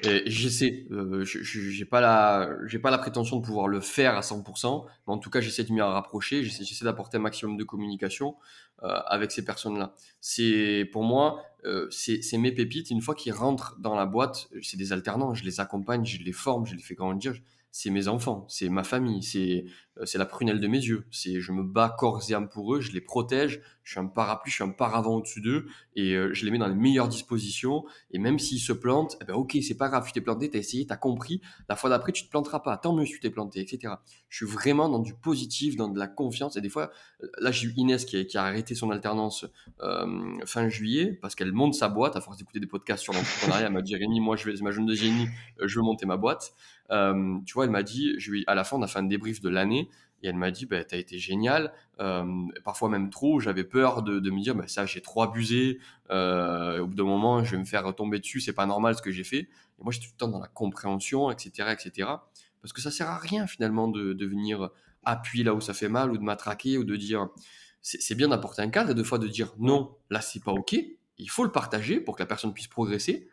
J'essaie, euh, j'ai pas la, j'ai pas la prétention de pouvoir le faire à 100%, mais en tout cas, j'essaie de m'y rapprocher, j'essaie d'apporter un maximum de communication euh, avec ces personnes-là. C'est, pour moi, euh, c'est mes pépites. Une fois qu'ils rentrent dans la boîte, c'est des alternants, je les accompagne, je les forme, je les fais grandir c'est mes enfants, c'est ma famille, c'est euh, c'est la prunelle de mes yeux. C'est je me bats corps et âme pour eux, je les protège, je suis un parapluie, je suis un paravent au-dessus d'eux et euh, je les mets dans les meilleures dispositions. Et même s'ils se plantent, eh ben ok, c'est pas grave, tu t'es planté, t'as essayé, t'as compris. La fois d'après, tu te planteras pas. Tant mieux si tu t'es planté, etc. Je suis vraiment dans du positif, dans de la confiance. Et des fois, là j'ai eu Inès qui a, arrêté son alternance euh, fin juillet parce qu'elle monte sa boîte à force d'écouter des podcasts sur l'entrepreneuriat. Elle m'a dit Rémi, moi je vais, ma jeune de génie, je veux monter ma boîte. Euh, tu vois, elle m'a dit, je lui, à la fin, on a fait un débrief de l'année. Et elle m'a dit, bah, tu as été génial, euh, parfois même trop. J'avais peur de, de, me dire, bah, ça, j'ai trop abusé. Euh, au bout d'un moment, je vais me faire tomber dessus. C'est pas normal ce que j'ai fait. Et moi, j'étais tout le temps dans la compréhension, etc., etc. Parce que ça sert à rien finalement de, de venir appuyer là où ça fait mal ou de matraquer ou de dire. C'est bien d'apporter un cadre et deux fois de dire non, là, c'est pas OK. Il faut le partager pour que la personne puisse progresser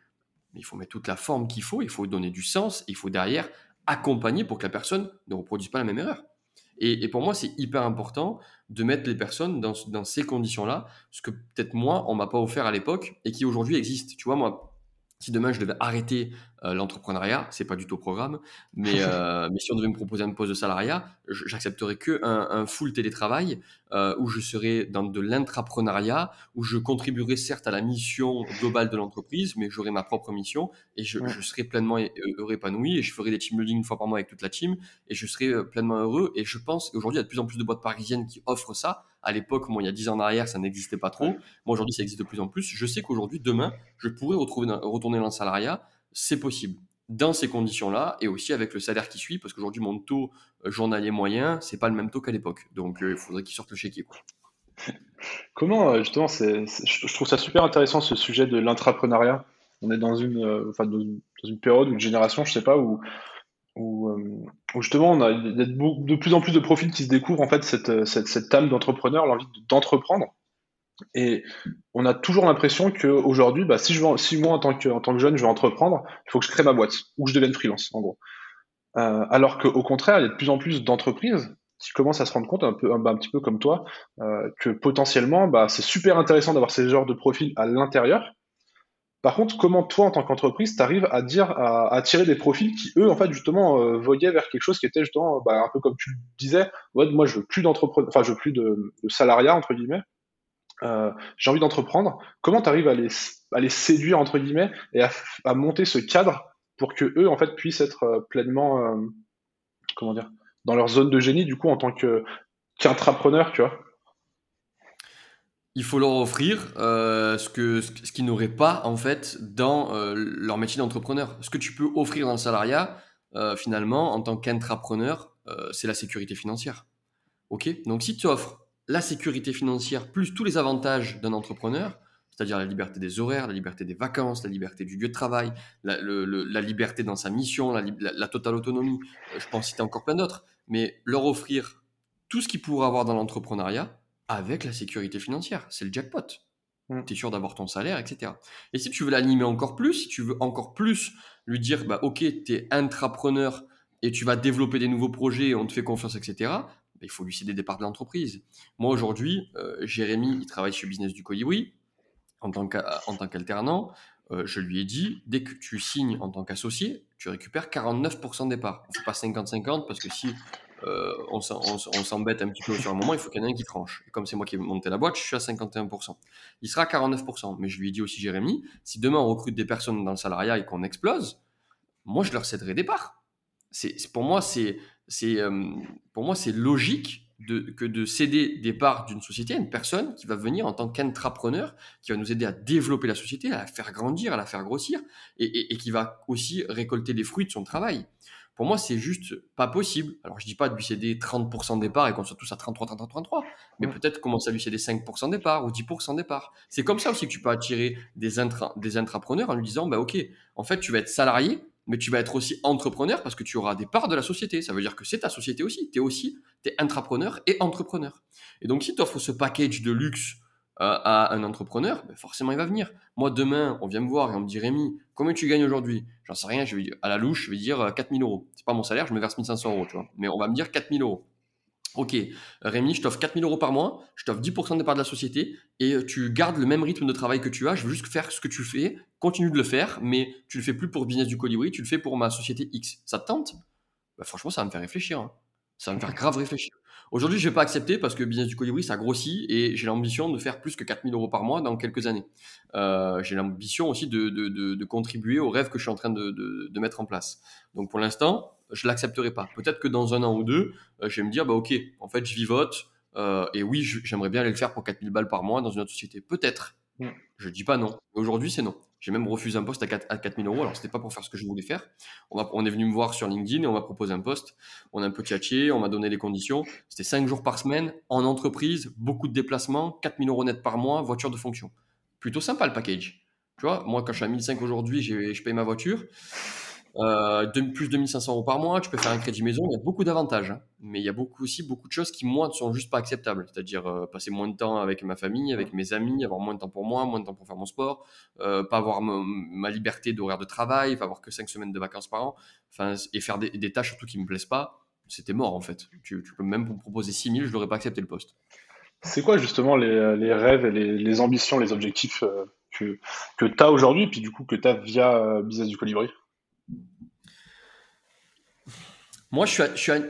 il faut mettre toute la forme qu'il faut, il faut donner du sens, il faut derrière accompagner pour que la personne ne reproduise pas la même erreur. Et, pour moi, c'est hyper important de mettre les personnes dans, dans ces conditions-là, ce que peut-être moi, on m'a pas offert à l'époque et qui aujourd'hui existe. Tu vois, moi, si demain je devais arrêter euh, l'entrepreneuriat, c'est pas du tout au programme, mais, euh, mais si on devait me proposer un poste de salariat, j'accepterais que un, un, full télétravail euh, où je serais dans de l'intrapreneuriat, où je contribuerais certes à la mission globale de l'entreprise, mais j'aurais ma propre mission et je, je, serais pleinement heureux, épanoui et je ferais des team building une fois par mois avec toute la team et je serais euh, pleinement heureux. Et je pense qu'aujourd'hui, il y a de plus en plus de boîtes parisiennes qui offrent ça. À l'époque, moi, il y a 10 ans en arrière, ça n'existait pas trop. Moi, aujourd'hui, ça existe de plus en plus. Je sais qu'aujourd'hui, demain, je pourrais retrouver, retourner dans le salariat. C'est possible dans ces conditions-là et aussi avec le salaire qui suit, parce qu'aujourd'hui, mon taux euh, journalier moyen, c'est pas le même taux qu'à l'époque. Donc, euh, il faudrait qu'il sorte le chéquier. Comment, euh, justement, je trouve ça super intéressant ce sujet de l'intrapreneuriat. On est dans une, dans une période, une génération, je sais pas, où, où, justement on a de plus en plus de profils qui se découvrent en fait cette, cette, cette âme d'entrepreneur, l'envie d'entreprendre. Et on a toujours l'impression qu'aujourd'hui, bah, si, si moi, en tant, que, en tant que jeune, je veux entreprendre, il faut que je crée ma boîte ou que je devienne freelance, en gros. Euh, alors qu'au contraire, il y a de plus en plus d'entreprises qui commencent à se rendre compte, un, peu, un, petit peu comme toi, euh, que potentiellement, bah, c'est super intéressant d'avoir ces genres de profils à l'intérieur. Par contre, comment toi, en tant qu'entreprise, tu arrives à dire, à, attirer des profils qui, eux, en fait, justement, euh, voyaient vers quelque chose qui était justement, bah, un peu comme tu le disais, moi, je veux plus d'entrepreneur, enfin, je veux plus de, de salariat, entre guillemets. Euh, j'ai envie d'entreprendre, comment tu arrives à les, séduire, entre guillemets, et à, monter ce cadre pour que eux, en fait, puissent être euh, pleinement, euh, comment dire, dans leur zone de génie, du coup, en tant qu'intrapreneur, tu vois? Il faut leur offrir ce qu'ils n'auraient pas en fait dans leur métier d'entrepreneur. Ce que tu peux offrir dans le salariat, finalement, en tant qu'intrapreneur, c'est la sécurité financière. Ok? Donc si tu offres la sécurité financière plus tous les avantages d'un entrepreneur, c'est-à-dire la liberté des horaires, la liberté des vacances, la liberté du lieu de travail, la, la liberté dans sa mission, la, la totale autonomie, euh, je pense citer encore plein d'autres, mais leur offrir tout ce qu'ils pourraient avoir dans l'entrepreneuriat avec la sécurité financière. C'est le jackpot. Mm. Tu es sûr d'avoir ton salaire, etc. Et si tu veux l'animer encore plus, si tu veux encore plus lui dire, bah, ok, tu es intrapreneur et tu vas développer des nouveaux projets, on te fait confiance, etc., il faut lui céder des parts de l'entreprise. Moi, aujourd'hui, euh, Jérémy, il travaille chez Business du Colibri en tant qu'alternant. Euh, je lui ai dit, dès que tu signes en tant qu'associé, tu récupères 49% des parts. On ne fait pas 50-50 parce que si euh, on s'embête un petit peu sur un moment, il faut qu'il y en ait un qui tranche. Et comme c'est moi qui ai monté la boîte, je suis à 51%. Il sera à 49%. Mais je lui ai dit aussi, Jérémy, si demain on recrute des personnes dans le salariat et qu'on explose, moi je leur céderai des parts. C'est, pour moi, c'est c'est euh, pour moi c'est logique de, que de céder des parts d'une société à une personne qui va venir en tant qu'intrapreneur, qui va nous aider à développer la société, à la faire grandir, à la faire grossir, et, et qui va aussi récolter les fruits de son travail. Pour moi, c'est juste pas possible. Alors, je dis pas de lui céder 30% des parts et qu'on soit tous à 33, 33, 33, mais peut-être commencer à lui céder 5% des parts ou 10% des parts. C'est comme ça aussi que tu peux attirer des, intra, des intrapreneurs en lui disant, bah, OK, en fait, tu vas être salarié, mais tu vas être aussi entrepreneur parce que tu auras des parts de la société. Ça veut dire que c'est ta société aussi. Tu es aussi es intrapreneur et entrepreneur. Et donc, si tu offres ce package de luxe à un entrepreneur, ben forcément il va venir. Moi demain, on vient me voir et on me dit Rémi, combien tu gagnes aujourd'hui? J'en sais rien, je vais à la louche, je vais dire 4000 euh, euros. C'est pas mon salaire, je me verse 1500 euros, tu vois. Mais on va me dire 4000 euros. Ok, Rémi, je t'offre 4000 euros par mois, je t'offre 10% des parts de la société et euh, tu gardes le même rythme de travail que tu as. Je veux juste faire ce que tu fais, continue de le faire, mais tu le fais plus pour business du colibri, tu le fais pour ma société X. Ça te tente? Bah, Franchement, ça va me faire réfléchir. Hein. Ça va me faire grave réfléchir. Aujourd'hui, je vais pas accepter parce que Business du Colibri, ça grossit et j'ai l'ambition de faire plus que 4000 euros par mois dans quelques années. Euh, j'ai l'ambition aussi de, contribuer au rêve que je suis en train de, mettre en place. Donc pour l'instant, je l'accepterai pas. Peut-être que dans un an ou deux, euh, je vais me dire, bah ok, en fait, je vivote euh, et oui, j'aimerais bien aller le faire pour 4000 balles par mois dans une autre société. Peut-être. Mm. Je dis pas non. Aujourd'hui, c'est non. J'ai même refusé un poste à, 4, à 4000 euros. Alors, c'était pas pour faire ce que je voulais faire. On, on est venu me voir sur LinkedIn et on m'a proposé un poste. On a un peu tchatché, on m'a donné les conditions. C'était 5 jours par semaine, en entreprise, beaucoup de déplacements, 4000 euros net par mois, voiture de fonction. Plutôt sympa le package. Tu vois, moi, quand je suis à 1005 aujourd'hui, je paye ma voiture. Euh, plus de 1500 euros par mois, tu peux faire un crédit maison, il y a beaucoup d'avantages. Hein. Mais il y a beaucoup, aussi beaucoup de choses qui, moi, ne sont juste pas acceptables. C'est-à-dire euh, passer moins de temps avec ma famille, avec mes amis, avoir moins de temps pour moi, moins de temps pour faire mon sport, euh, pas avoir ma liberté d'horaire de travail, pas avoir que 5 semaines de vacances par an, et faire des, tâches surtout qui me plaisent pas. C'était mort en fait. Tu, peux même me proposer 6000, je n'aurais pas accepté le poste. C'est quoi justement les, rêves et les, ambitions, les objectifs que, que tu as aujourd'hui, puis du coup que tu as via Business du Colibri? Moi, je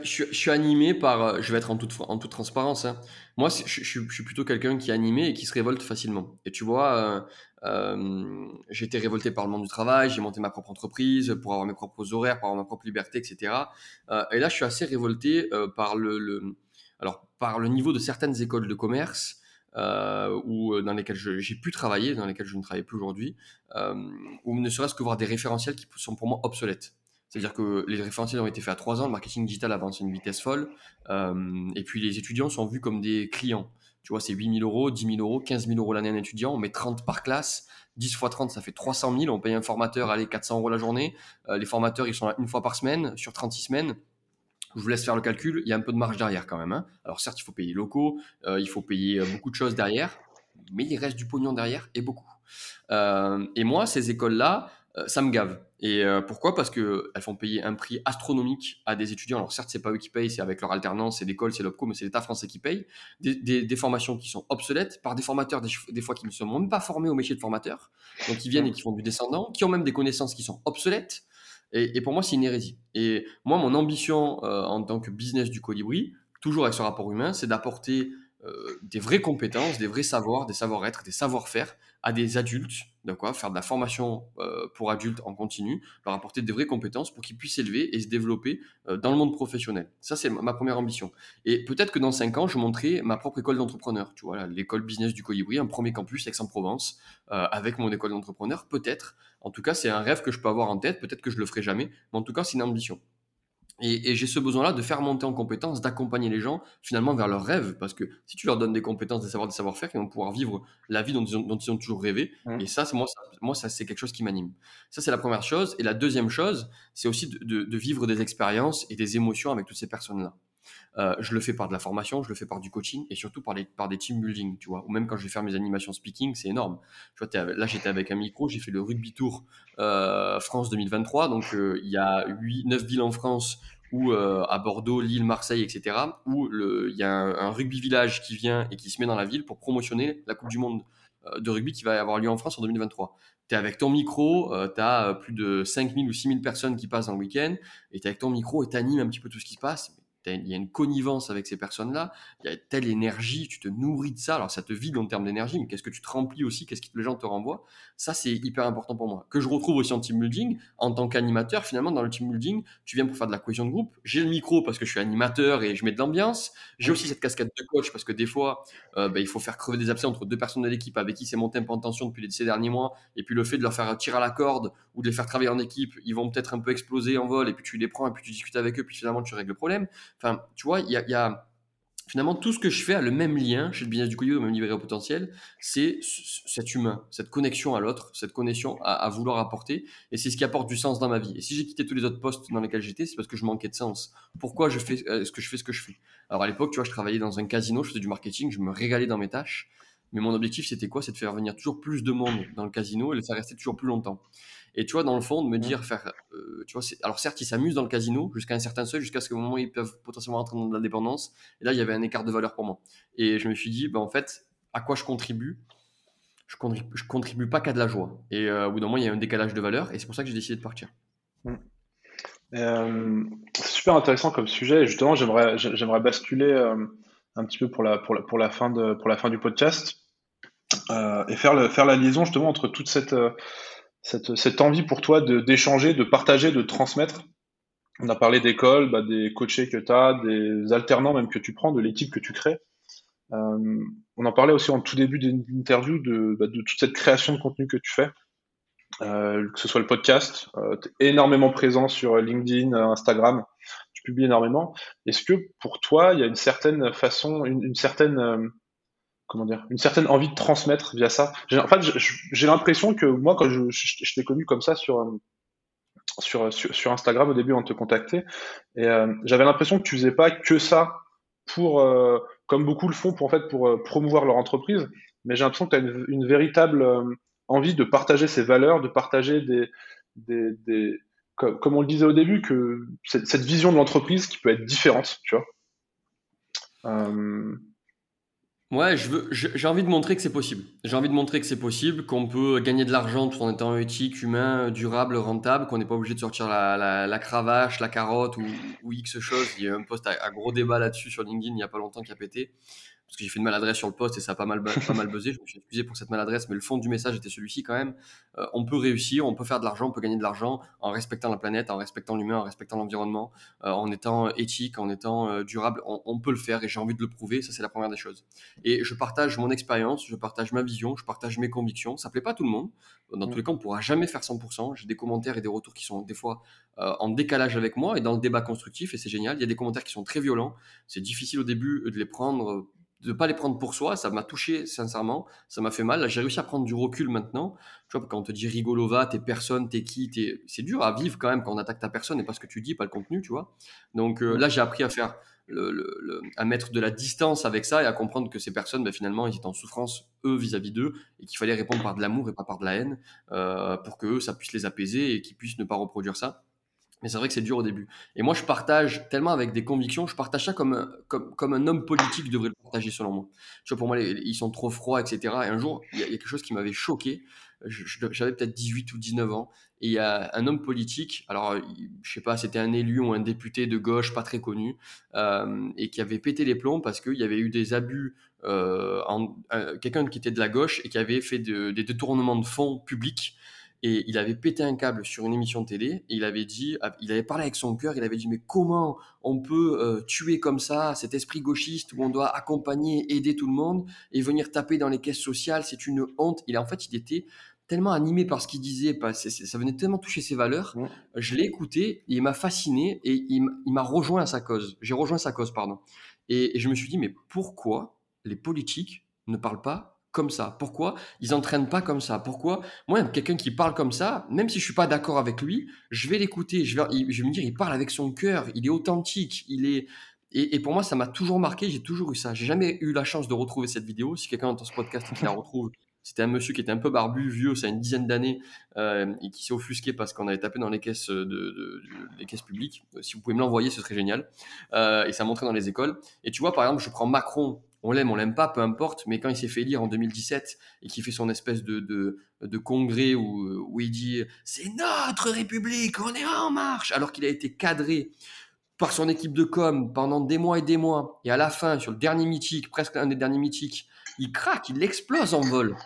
suis, animé par. Euh, je vais être en toute, en toute transparence. Hein. Moi, je, suis plutôt quelqu'un qui est animé et qui se révolte facilement. Et tu vois, euh, euh, j'ai été révolté par le monde du travail, j'ai monté ma propre entreprise pour avoir mes propres horaires, pour avoir ma propre liberté, etc. et là, je suis assez révolté par le, alors, par le niveau de certaines écoles de commerce. Ou dans lesquelles j'ai pu travailler, dans lesquelles je ne travaille plus aujourd'hui, ou ne serait-ce que voir des référentiels qui sont pour moi obsolètes. C'est-à-dire que les référentiels ont été faits à 3 ans, le marketing digital avance à une vitesse folle, euh, et puis les étudiants sont vus comme des clients. Tu vois, c'est 8 000 euros, 10 000 euros, 15 000 euros l'année un étudiant, on met 30 par classe, 10 fois 30, ça fait 300 000, on paye un formateur, allez, 400 euros la journée, euh, les formateurs, ils sont là une fois par semaine, sur 36 semaines, je vous laisse faire le calcul, il y a un peu de marge derrière quand même. Hein. Alors certes, il faut payer locaux, euh, il faut payer beaucoup de choses derrière, mais il reste du pognon derrière, et beaucoup. et moi, ces écoles-là, euh, ça me gave. Et euh, pourquoi? Parce qu'elles font payer un prix astronomique à des étudiants. Alors certes, c'est pas eux qui payent, c'est avec leur alternance, c'est l'école, c'est l'OPCO, mais c'est l'État français qui paye. Des, formations qui sont obsolètes par des formateurs, des, fois qui ne sont même pas formés au métier de formateur, donc qui viennent et qui font du descendant, qui ont même des connaissances qui sont obsolètes. Et, pour moi, c'est une hérésie. Et moi, mon ambition euh, en tant que business du colibri, toujours avec ce rapport humain, c'est d'apporter des vraies compétences, des vrais savoirs, des savoir-être, des savoir-faire à des adultes, quoi, faire de la formation euh, pour adultes en continu, leur apporter des vraies compétences pour qu'ils puissent s'élever et se développer euh, dans le monde professionnel. Ça, c'est ma première ambition. Et peut-être que dans cinq ans, je montrerai ma propre école d'entrepreneur. Tu vois, l'école business du Colibri, un premier campus Aix-en-Provence, euh, avec mon école d'entrepreneur, peut-être. En tout cas, c'est un rêve que je peux avoir en tête. Peut-être que je le ferai jamais, mais en tout cas, c'est une ambition. Et, j'ai ce besoin-là de faire monter en compétences, d'accompagner les gens finalement vers leurs rêves. Parce que si tu leur donnes des compétences, des savoirs, des savoir-faire, ils vont pouvoir vivre la vie dont ils ont, toujours rêvé. Mmh. Et ça, moi, ça, moi, ça c'est quelque chose qui m'anime. Ça, c'est la première chose. Et la deuxième chose, c'est aussi de, vivre des expériences et des émotions avec toutes ces personnes-là. Euh, je le fais par de la formation, je le fais par du coaching et surtout par, par des team building, tu vois. Ou même quand je vais faire mes animations speaking, c'est énorme. Tu vois, là, j'étais avec un micro, j'ai fait le rugby tour euh, France 2023. Donc, euh, il y a 8, 9 villes en France ou à Bordeaux, Lille, Marseille, etc. Où il y a un, rugby village qui vient et qui se met dans la ville pour promotionner la Coupe du Monde de rugby qui va avoir lieu en France en 2023. Tu es avec ton micro, tu as plus de 5000 ou 6000 personnes qui passent dans le week-end, et tu es avec ton micro et tu animes un petit peu tout ce qui se passe il y a une connivence avec ces personnes-là, il y a telle énergie, tu te nourris de ça, alors ça te vide en termes d'énergie, mais qu'est-ce que tu te remplis aussi, qu'est-ce que les gens te renvoient, ça c'est hyper important pour moi. Que je retrouve aussi en team building, en tant qu'animateur, finalement dans le team building, tu viens pour faire de la cohésion de groupe, j'ai le micro parce que je suis animateur et je mets de l'ambiance, j'ai aussi cette casquette de coach parce que des fois, euh, ben, il faut faire crever des abcès entre deux personnes de l'équipe avec qui c'est monté un peu en tension depuis ces derniers mois, et puis le fait de leur faire tirer à la corde ou de les faire travailler en équipe, ils vont peut-être un peu exploser en vol, et puis tu les prends, et puis tu discutes avec eux, puis finalement tu règles le problème. Enfin, tu vois, il y a, finalement tout ce que je fais a le même lien chez le business du coyote, au même niveau potentiel, c'est cet humain, cette connexion à l'autre, cette connexion à, vouloir apporter, et c'est ce qui apporte du sens dans ma vie. Et si j'ai quitté tous les autres postes dans lesquels j'étais, c'est parce que je manquais de sens. Pourquoi je fais euh, ce que je fais ce que je fais? Alors à l'époque, tu vois, je travaillais dans un casino, je faisais du marketing, je me régalais dans mes tâches, mais mon objectif c'était quoi? C'est de faire venir toujours plus de monde dans le casino et de faire rester toujours plus longtemps. Et tu vois, dans le fond, de me mmh. dire, faire, euh, tu vois, alors certes, ils s'amusent dans le casino jusqu'à un certain seuil, jusqu'à ce moment où ils peuvent potentiellement entrer dans de la dépendance. Et là, il y avait un écart de valeur pour moi. Et je me suis dit, ben, en fait, à quoi je contribue? Je contribue, je contribue pas qu'à de la joie. Et euh, au bout d'un moment, il y a un décalage de valeur. Et c'est pour ça que j'ai décidé de partir. Mmh. Euh, c'est super intéressant comme sujet. Et justement, j'aimerais, j'aimerais basculer un petit peu pour la, pour la, pour la, fin, de, pour la fin du podcast et faire, le, faire la liaison justement entre toute cette cette, envie pour toi d'échanger, de, partager, de transmettre On a parlé d'école, bah, des coachés que tu as, des alternants même que tu prends, de l'équipe que tu crées. Euh, on en parlait aussi en tout début d'interview de, bah, de toute cette création de contenu que tu fais, euh, que ce soit le podcast, euh, tu es énormément présent sur LinkedIn, Instagram, tu publies énormément. Est-ce que pour toi, il y a une certaine façon, une certaine une certaine envie de transmettre via ça. En fait, j'ai l'impression que moi, quand je, t'ai connu comme ça sur, sur, sur, Instagram au début, on te contactait, et euh, j'avais l'impression que tu faisais pas que ça pour, euh, comme beaucoup le font, pour en fait pour euh, promouvoir leur entreprise, mais j'ai l'impression que tu as une, véritable envie de partager ces valeurs, de partager des, des, des comme, on le disait au début, que cette, cette vision de l'entreprise qui peut être différente, tu vois. Ouais, je veux, j'ai envie de montrer que c'est possible. J'ai envie de montrer que c'est possible, qu'on peut gagner de l'argent tout en étant éthique, humain, durable, rentable, qu'on n'est pas obligé de sortir la, la, cravache, la carotte ou, ou X chose. Il y a un post à, à gros débat là-dessus sur LinkedIn il n'y a pas longtemps qui a pété parce que j'ai fait une maladresse sur le poste et ça a pas mal, pas mal buzzé. Je me suis excusé pour cette maladresse, mais le fond du message était celui-ci quand même. Euh, on peut réussir, on peut faire de l'argent, on peut gagner de l'argent en respectant la planète, en respectant l'humain, en respectant l'environnement, euh, en étant éthique, en étant euh, durable. On, on, peut le faire et j'ai envie de le prouver. Ça, c'est la première des choses. Et je partage mon expérience, je partage ma vision, je partage mes convictions. Ça plaît pas à tout le monde. Dans tous les cas, on pourra jamais faire 100%. J'ai des commentaires et des retours qui sont des fois en décalage avec moi et dans le débat constructif et c'est génial. Il y a des commentaires qui sont très violents. C'est difficile au début de les prendre de pas les prendre pour soi, ça m'a touché sincèrement, ça m'a fait mal. J'ai réussi à prendre du recul maintenant. Tu vois, quand on te dit rigolova, t'es personne, t'es qui, t'es... c'est dur à vivre quand même quand on attaque ta personne et pas ce que tu dis, pas le contenu, tu vois. Donc euh, là, j'ai appris à faire le, à mettre de la distance avec ça et à comprendre que ces personnes, ben, finalement, ils étaient en souffrance eux vis-à-vis d'eux et qu'il fallait répondre par de l'amour et pas par de la haine euh, pour que eux, ça puisse les apaiser et qu'ils puissent ne pas reproduire ça. Mais c'est vrai que c'est dur au début. Et moi, je partage tellement avec des convictions, je partage ça comme, comme, un homme politique devrait le partager selon moi. Tu vois, pour moi, ils sont trop froids, etc. Et un jour, il y, a, quelque chose qui m'avait choqué. J'avais peut-être 18 ou 19 ans. Et il y a un homme politique, alors je sais pas, c'était un élu ou un député de gauche pas très connu, euh, et qui avait pété les plombs parce qu'il y avait eu des abus, euh, quelqu'un qui était de la gauche et qui avait fait de, des détournements de fonds publics et il avait pété un câble sur une émission de télé et il avait dit, il avait parlé avec son cœur, il avait dit mais comment on peut euh, tuer comme ça cet esprit gauchiste où on doit accompagner, aider tout le monde et venir taper dans les caisses sociales, c'est une honte. Il en fait, il était tellement animé par ce qu'il disait, ça venait tellement toucher ses valeurs. Je l'ai écouté et il m'a fasciné et il m'a rejoint à sa cause. J'ai rejoint sa cause, pardon. et je me suis dit mais pourquoi les politiques ne parlent pas comme ça Pourquoi ils n'entraînent pas comme ça? Pourquoi? Moi, quelqu'un qui parle comme ça, même si je suis pas d'accord avec lui, je vais l'écouter. Je vais, je vais me dire, il parle avec son cœur, il est authentique, il est. Et, pour moi, ça m'a toujours marqué. J'ai toujours eu ça. J'ai jamais eu la chance de retrouver cette vidéo. Si quelqu'un entend ce podcast et qui la retrouve, c'était un monsieur qui était un peu barbu, vieux, ça a une dizaine d'années, euh, et qui s'est offusqué parce qu'on avait tapé dans les caisses de, les caisses publiques. Si vous pouvez me l'envoyer, ce serait génial. Euh, et ça montrait dans les écoles. Et tu vois, par exemple, je prends Macron on l'aime, on l'aime pas, peu importe, mais quand il s'est fait lire en 2017 et qu'il fait son espèce de, de, congrès où, où il dit c'est notre République, on est en marche, alors qu'il a été cadré par son équipe de com pendant des mois et des mois, et à la fin, sur le dernier mythique, presque un des derniers mythiques, il craque, il explose en vol.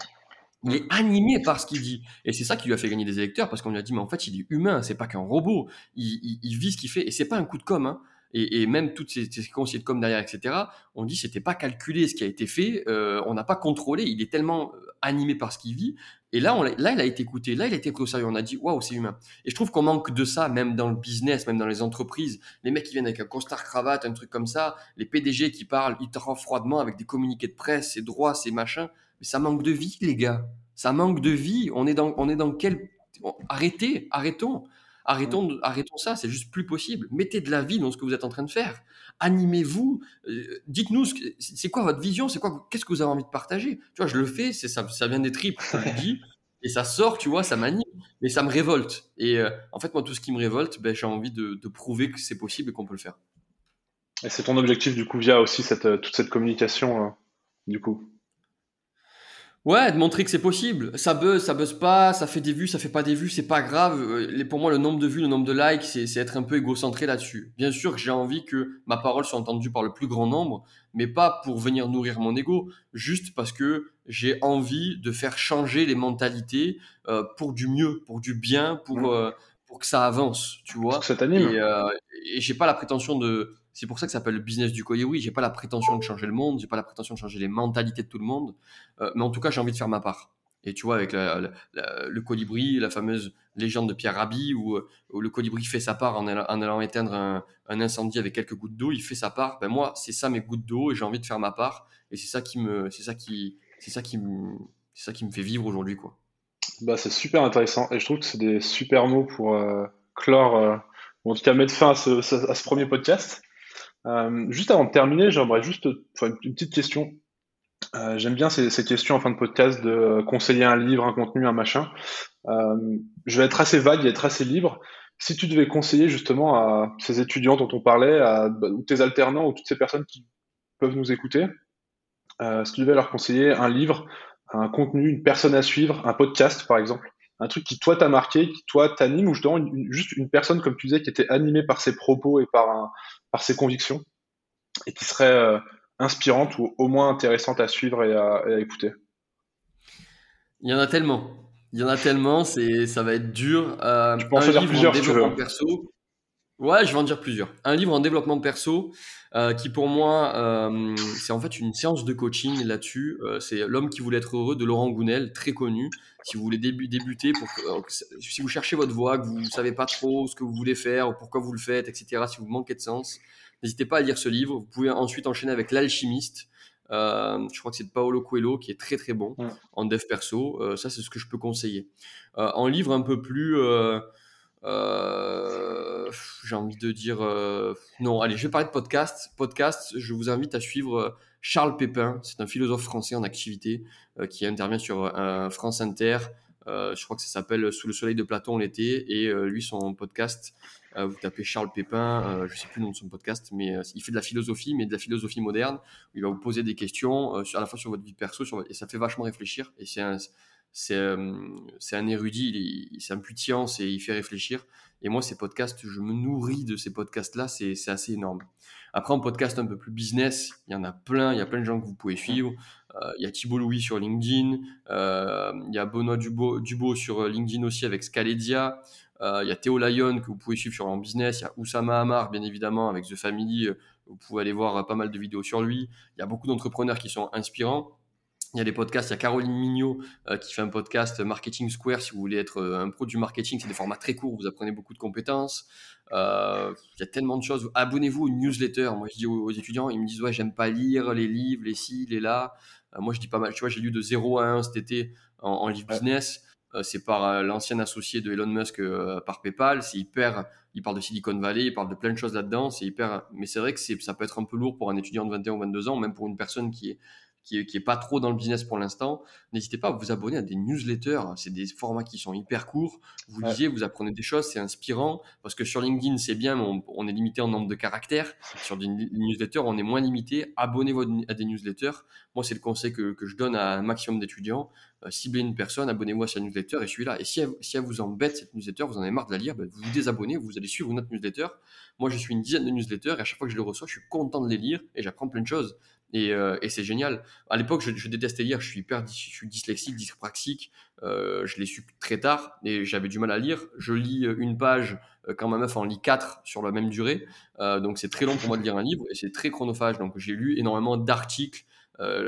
Il est animé par ce qu'il dit. Et c'est ça qui lui a fait gagner des électeurs, parce qu'on lui a dit, mais en fait, il est humain, c'est pas qu'un robot. Il, il, vit ce qu'il fait, et c'est pas un coup de com'. Hein. Et, même toutes ces, ces conseillers de com derrière, etc., on dit c'était pas calculé ce qui a été fait, euh, on n'a pas contrôlé, il est tellement euh, animé par ce qu'il vit. Et là, là, il a été écouté, là, il a été pris au sérieux. On a dit, waouh, c'est humain. Et je trouve qu'on manque de ça, même dans le business, même dans les entreprises. Les mecs qui viennent avec un costard cravate, un truc comme ça, les PDG qui parlent hyper froidement avec des communiqués de presse, c'est droit, c'est machin. Mais ça manque de vie, les gars. Ça manque de vie. On est dans, on est dans quel. Arrêtez, arrêtons. Arrêtons, mmh. arrêtons ça, c'est juste plus possible. Mettez de la vie dans ce que vous êtes en train de faire. Animez-vous. Euh, dites-nous, c'est quoi votre vision C'est quoi Qu'est-ce que vous avez envie de partager? Tu vois, je le fais, c'est ça, ça vient des tripes, je le dis, et ça sort, tu vois, ça m'anime, mais ça me révolte. Et euh, en fait, moi, tout ce qui me révolte, ben, j'ai envie de, prouver que c'est possible et qu'on peut le faire. Et c'est ton objectif, du coup, via aussi cette, euh, toute cette communication, du coup? Ouais, de montrer que c'est possible. Ça buzz, ça buzz pas, ça fait des vues, ça fait pas des vues, c'est pas grave. Euh, pour moi, le nombre de vues, le nombre de likes, c'est être un peu égocentré là-dessus. Bien sûr que j'ai envie que ma parole soit entendue par le plus grand nombre, mais pas pour venir nourrir mon ego, juste parce que j'ai envie de faire changer les mentalités euh, pour du mieux, pour du bien, pour, euh, pour que ça avance, tu vois. Ça t'anime. Et, et j'ai pas la prétention de c'est pour ça que ça s'appelle le business du Oui, J'ai pas la prétention de changer le monde, j'ai pas la prétention de changer les mentalités de tout le monde, euh, mais en tout cas, j'ai envie de faire ma part. Et tu vois, avec le colibri, la fameuse légende de Pierre Rabhi, où, le colibri fait sa part en allant, éteindre un, incendie avec quelques gouttes d'eau, il fait sa part. Ben moi, c'est ça mes gouttes d'eau, et j'ai envie de faire ma part. Et c'est ça qui me, c'est ça qui, c'est ça qui me, c'est ça qui me fait vivre aujourd'hui, quoi. Bah, c'est super intéressant, et je trouve que c'est des super mots pour euh, clore, euh, ou en tout cas mettre fin à ce premier podcast. Euh, juste avant de terminer, j'aimerais juste une petite question. Euh, j'aime bien ces, questions en fin de podcast de conseiller un livre, un contenu, un machin. Euh, je vais être assez vague et être assez libre. Si tu devais conseiller justement à ces étudiants dont on parlait, bah, ou tes alternants, ou toutes ces personnes qui peuvent nous écouter, si tu devais leur conseiller un livre, un contenu, une personne à suivre, un podcast par exemple, un truc qui toi t'a marqué, qui toi t'anime, ou justement juste une personne comme tu disais qui était animée par ses propos et par un, par ses convictions et qui serait euh, inspirante ou au moins intéressante à suivre et à, écouter Il y en a tellement. Il y en a tellement, c'est, ça va être dur. Euh, tu peux en choisir plusieurs si tu veux. Perso, Ouais, je vais en dire plusieurs. Un livre en développement perso euh, qui pour moi, euh, c'est en fait une séance de coaching là-dessus. Euh, c'est L'homme qui voulait être heureux de Laurent Gounel, très connu. Si vous voulez débuter, pour, si vous cherchez votre voie, que vous ne savez pas trop ce que vous voulez faire, ou pourquoi vous le faites, etc., si vous manquez de sens, n'hésitez pas à lire ce livre. Vous pouvez ensuite enchaîner avec L'alchimiste. je crois que c'est de Paolo Coelho qui est très très bon en dev perso. ça, c'est ce que je peux conseiller. en livre un peu plus euh, j'ai envie de dire euh, non. Allez, je vais parler de podcast. Podcast, je vous invite à suivre euh, Charles Pépin. C'est un philosophe français en activité qui intervient sur France Inter. je crois que ça s'appelle Sous le soleil de Platon l'été. Et lui, son podcast, vous tapez Charles Pépin, je sais plus le nom de son podcast, mais il fait de la philosophie, mais de la philosophie moderne. il va vous poser des questions à la fois sur votre vie perso, et ça fait vachement réfléchir. Et c'est c'est un érudit, c'est un et il fait réfléchir. Et moi, ces podcasts, je me nourris de ces podcasts-là, c'est assez énorme. Après, en podcast un peu plus business, il y en a plein, il y a plein de gens que vous pouvez suivre. Euh, il y a Thibault Louis sur LinkedIn, euh, il y a Benoît Dubo, sur LinkedIn aussi avec Scaledia, il y a Théo Lyon que vous pouvez suivre sur en business, il y a Oussama Hamar, bien évidemment, avec The Family, vous pouvez aller voir pas mal de vidéos sur lui. Il y a beaucoup d'entrepreneurs qui sont inspirants. Il y a des podcasts, il y a Caroline Mignot euh, qui fait un podcast Marketing Square. Si vous voulez être euh, un pro du marketing, c'est des formats très courts, vous apprenez beaucoup de compétences. Euh, il y a tellement de choses. Abonnez-vous à une newsletter. Moi, je dis aux, étudiants, ils me disent Ouais, j'aime pas lire les livres, les ci, les là. moi, je dis pas mal. Tu vois, j'ai lu de 0 à 1 cet été en, livre business. c'est par l'ancien associé de Elon Musk par PayPal. C'est hyper. Il parle de Silicon Valley, il parle de plein de choses là-dedans. C'est hyper. Mais c'est vrai que ça peut être un peu lourd pour un étudiant de 21 ou 22 ans, même pour une personne qui est qui est, pas trop dans le business pour l'instant, n'hésitez pas à vous abonner à des newsletters. C'est des formats qui sont hyper courts. Vous lisez, vous apprenez des choses, c'est inspirant. Parce que sur LinkedIn, c'est bien, mais on, est limité en nombre de caractères. Sur des newsletters, on est moins limité. Abonnez-vous à des newsletters. Moi, c'est le conseil que, que, je donne à un maximum d'étudiants. Euh, ciblez une personne, abonnez-vous à sa newsletter et celui-là. Et si elle, si elle, vous embête, cette newsletter, vous en avez marre de la lire, ben, vous vous désabonnez, vous allez suivre notre newsletter. Moi, je suis une dizaine de newsletters et à chaque fois que je les reçois, je suis content de les lire et j'apprends plein de choses. Et, euh, et c'est génial. À l'époque, je, je, détestais lire. Je suis hyper, je suis dyslexique, dyspraxique. Euh, je l'ai su très tard et j'avais du mal à lire. Je lis euh, une page quand ma meuf en lit quatre sur la même durée. Euh, donc c'est très long pour moi de lire un livre et c'est très chronophage. Donc j'ai lu énormément d'articles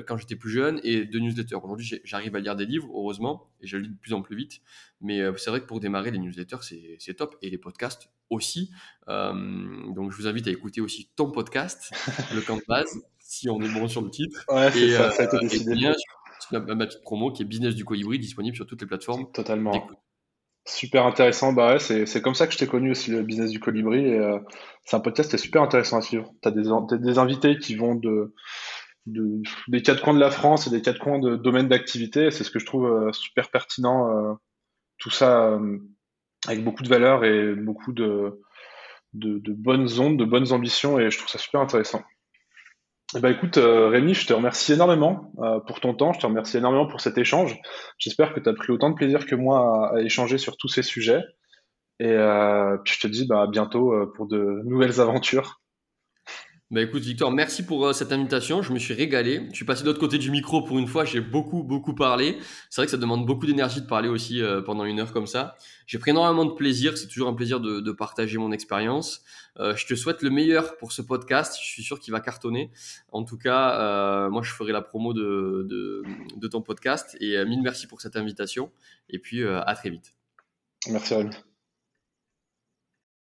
quand j'étais plus jeune et de newsletters. Aujourd'hui, j'arrive à lire des livres, heureusement, et je lis de plus en plus vite. Mais c'est vrai que pour démarrer, les newsletters, c'est top. Et les podcasts aussi. Euh, donc, je vous invite à écouter aussi ton podcast, Le Camp de base, si on est bon sur le titre. Ouais, c'est ça, ça a été décidé. bien, ma petite promo qui est Business du Colibri, disponible sur toutes les plateformes. Totalement. Super intéressant, bah ouais, c'est comme ça que je t'ai connu aussi le business du colibri et c'est un podcast qui est super intéressant à suivre. Tu as des, des invités qui vont de, des quatre coins de la France et des quatre coins de domaines d'activité. C'est ce que je trouve euh, super pertinent. Euh, tout ça euh, avec beaucoup de valeur et beaucoup de, de, bonnes ondes, de bonnes ambitions, et je trouve ça super intéressant. Ben, écoute, Rémi, je te remercie énormément pour ton temps, je te remercie énormément pour cet échange. J'espère que tu as pris autant de plaisir que moi à, échanger sur tous ces sujets. Et puis je te dis bah, à bientôt pour de nouvelles aventures. Bah écoute Victor, merci pour euh, cette invitation. Je me suis régalé. Je suis passé de l'autre côté du micro pour une fois. J'ai beaucoup beaucoup parlé. C'est vrai que ça demande beaucoup d'énergie de parler aussi euh, pendant une heure comme ça. J'ai pris énormément de plaisir. C'est toujours un plaisir de, de partager mon expérience. Euh, je te souhaite le meilleur pour ce podcast. Je suis sûr qu'il va cartonner. En tout cas, moi je ferai la promo de, de, de ton podcast. Et mille merci pour cette invitation. Et puis à très vite. Merci Rémi.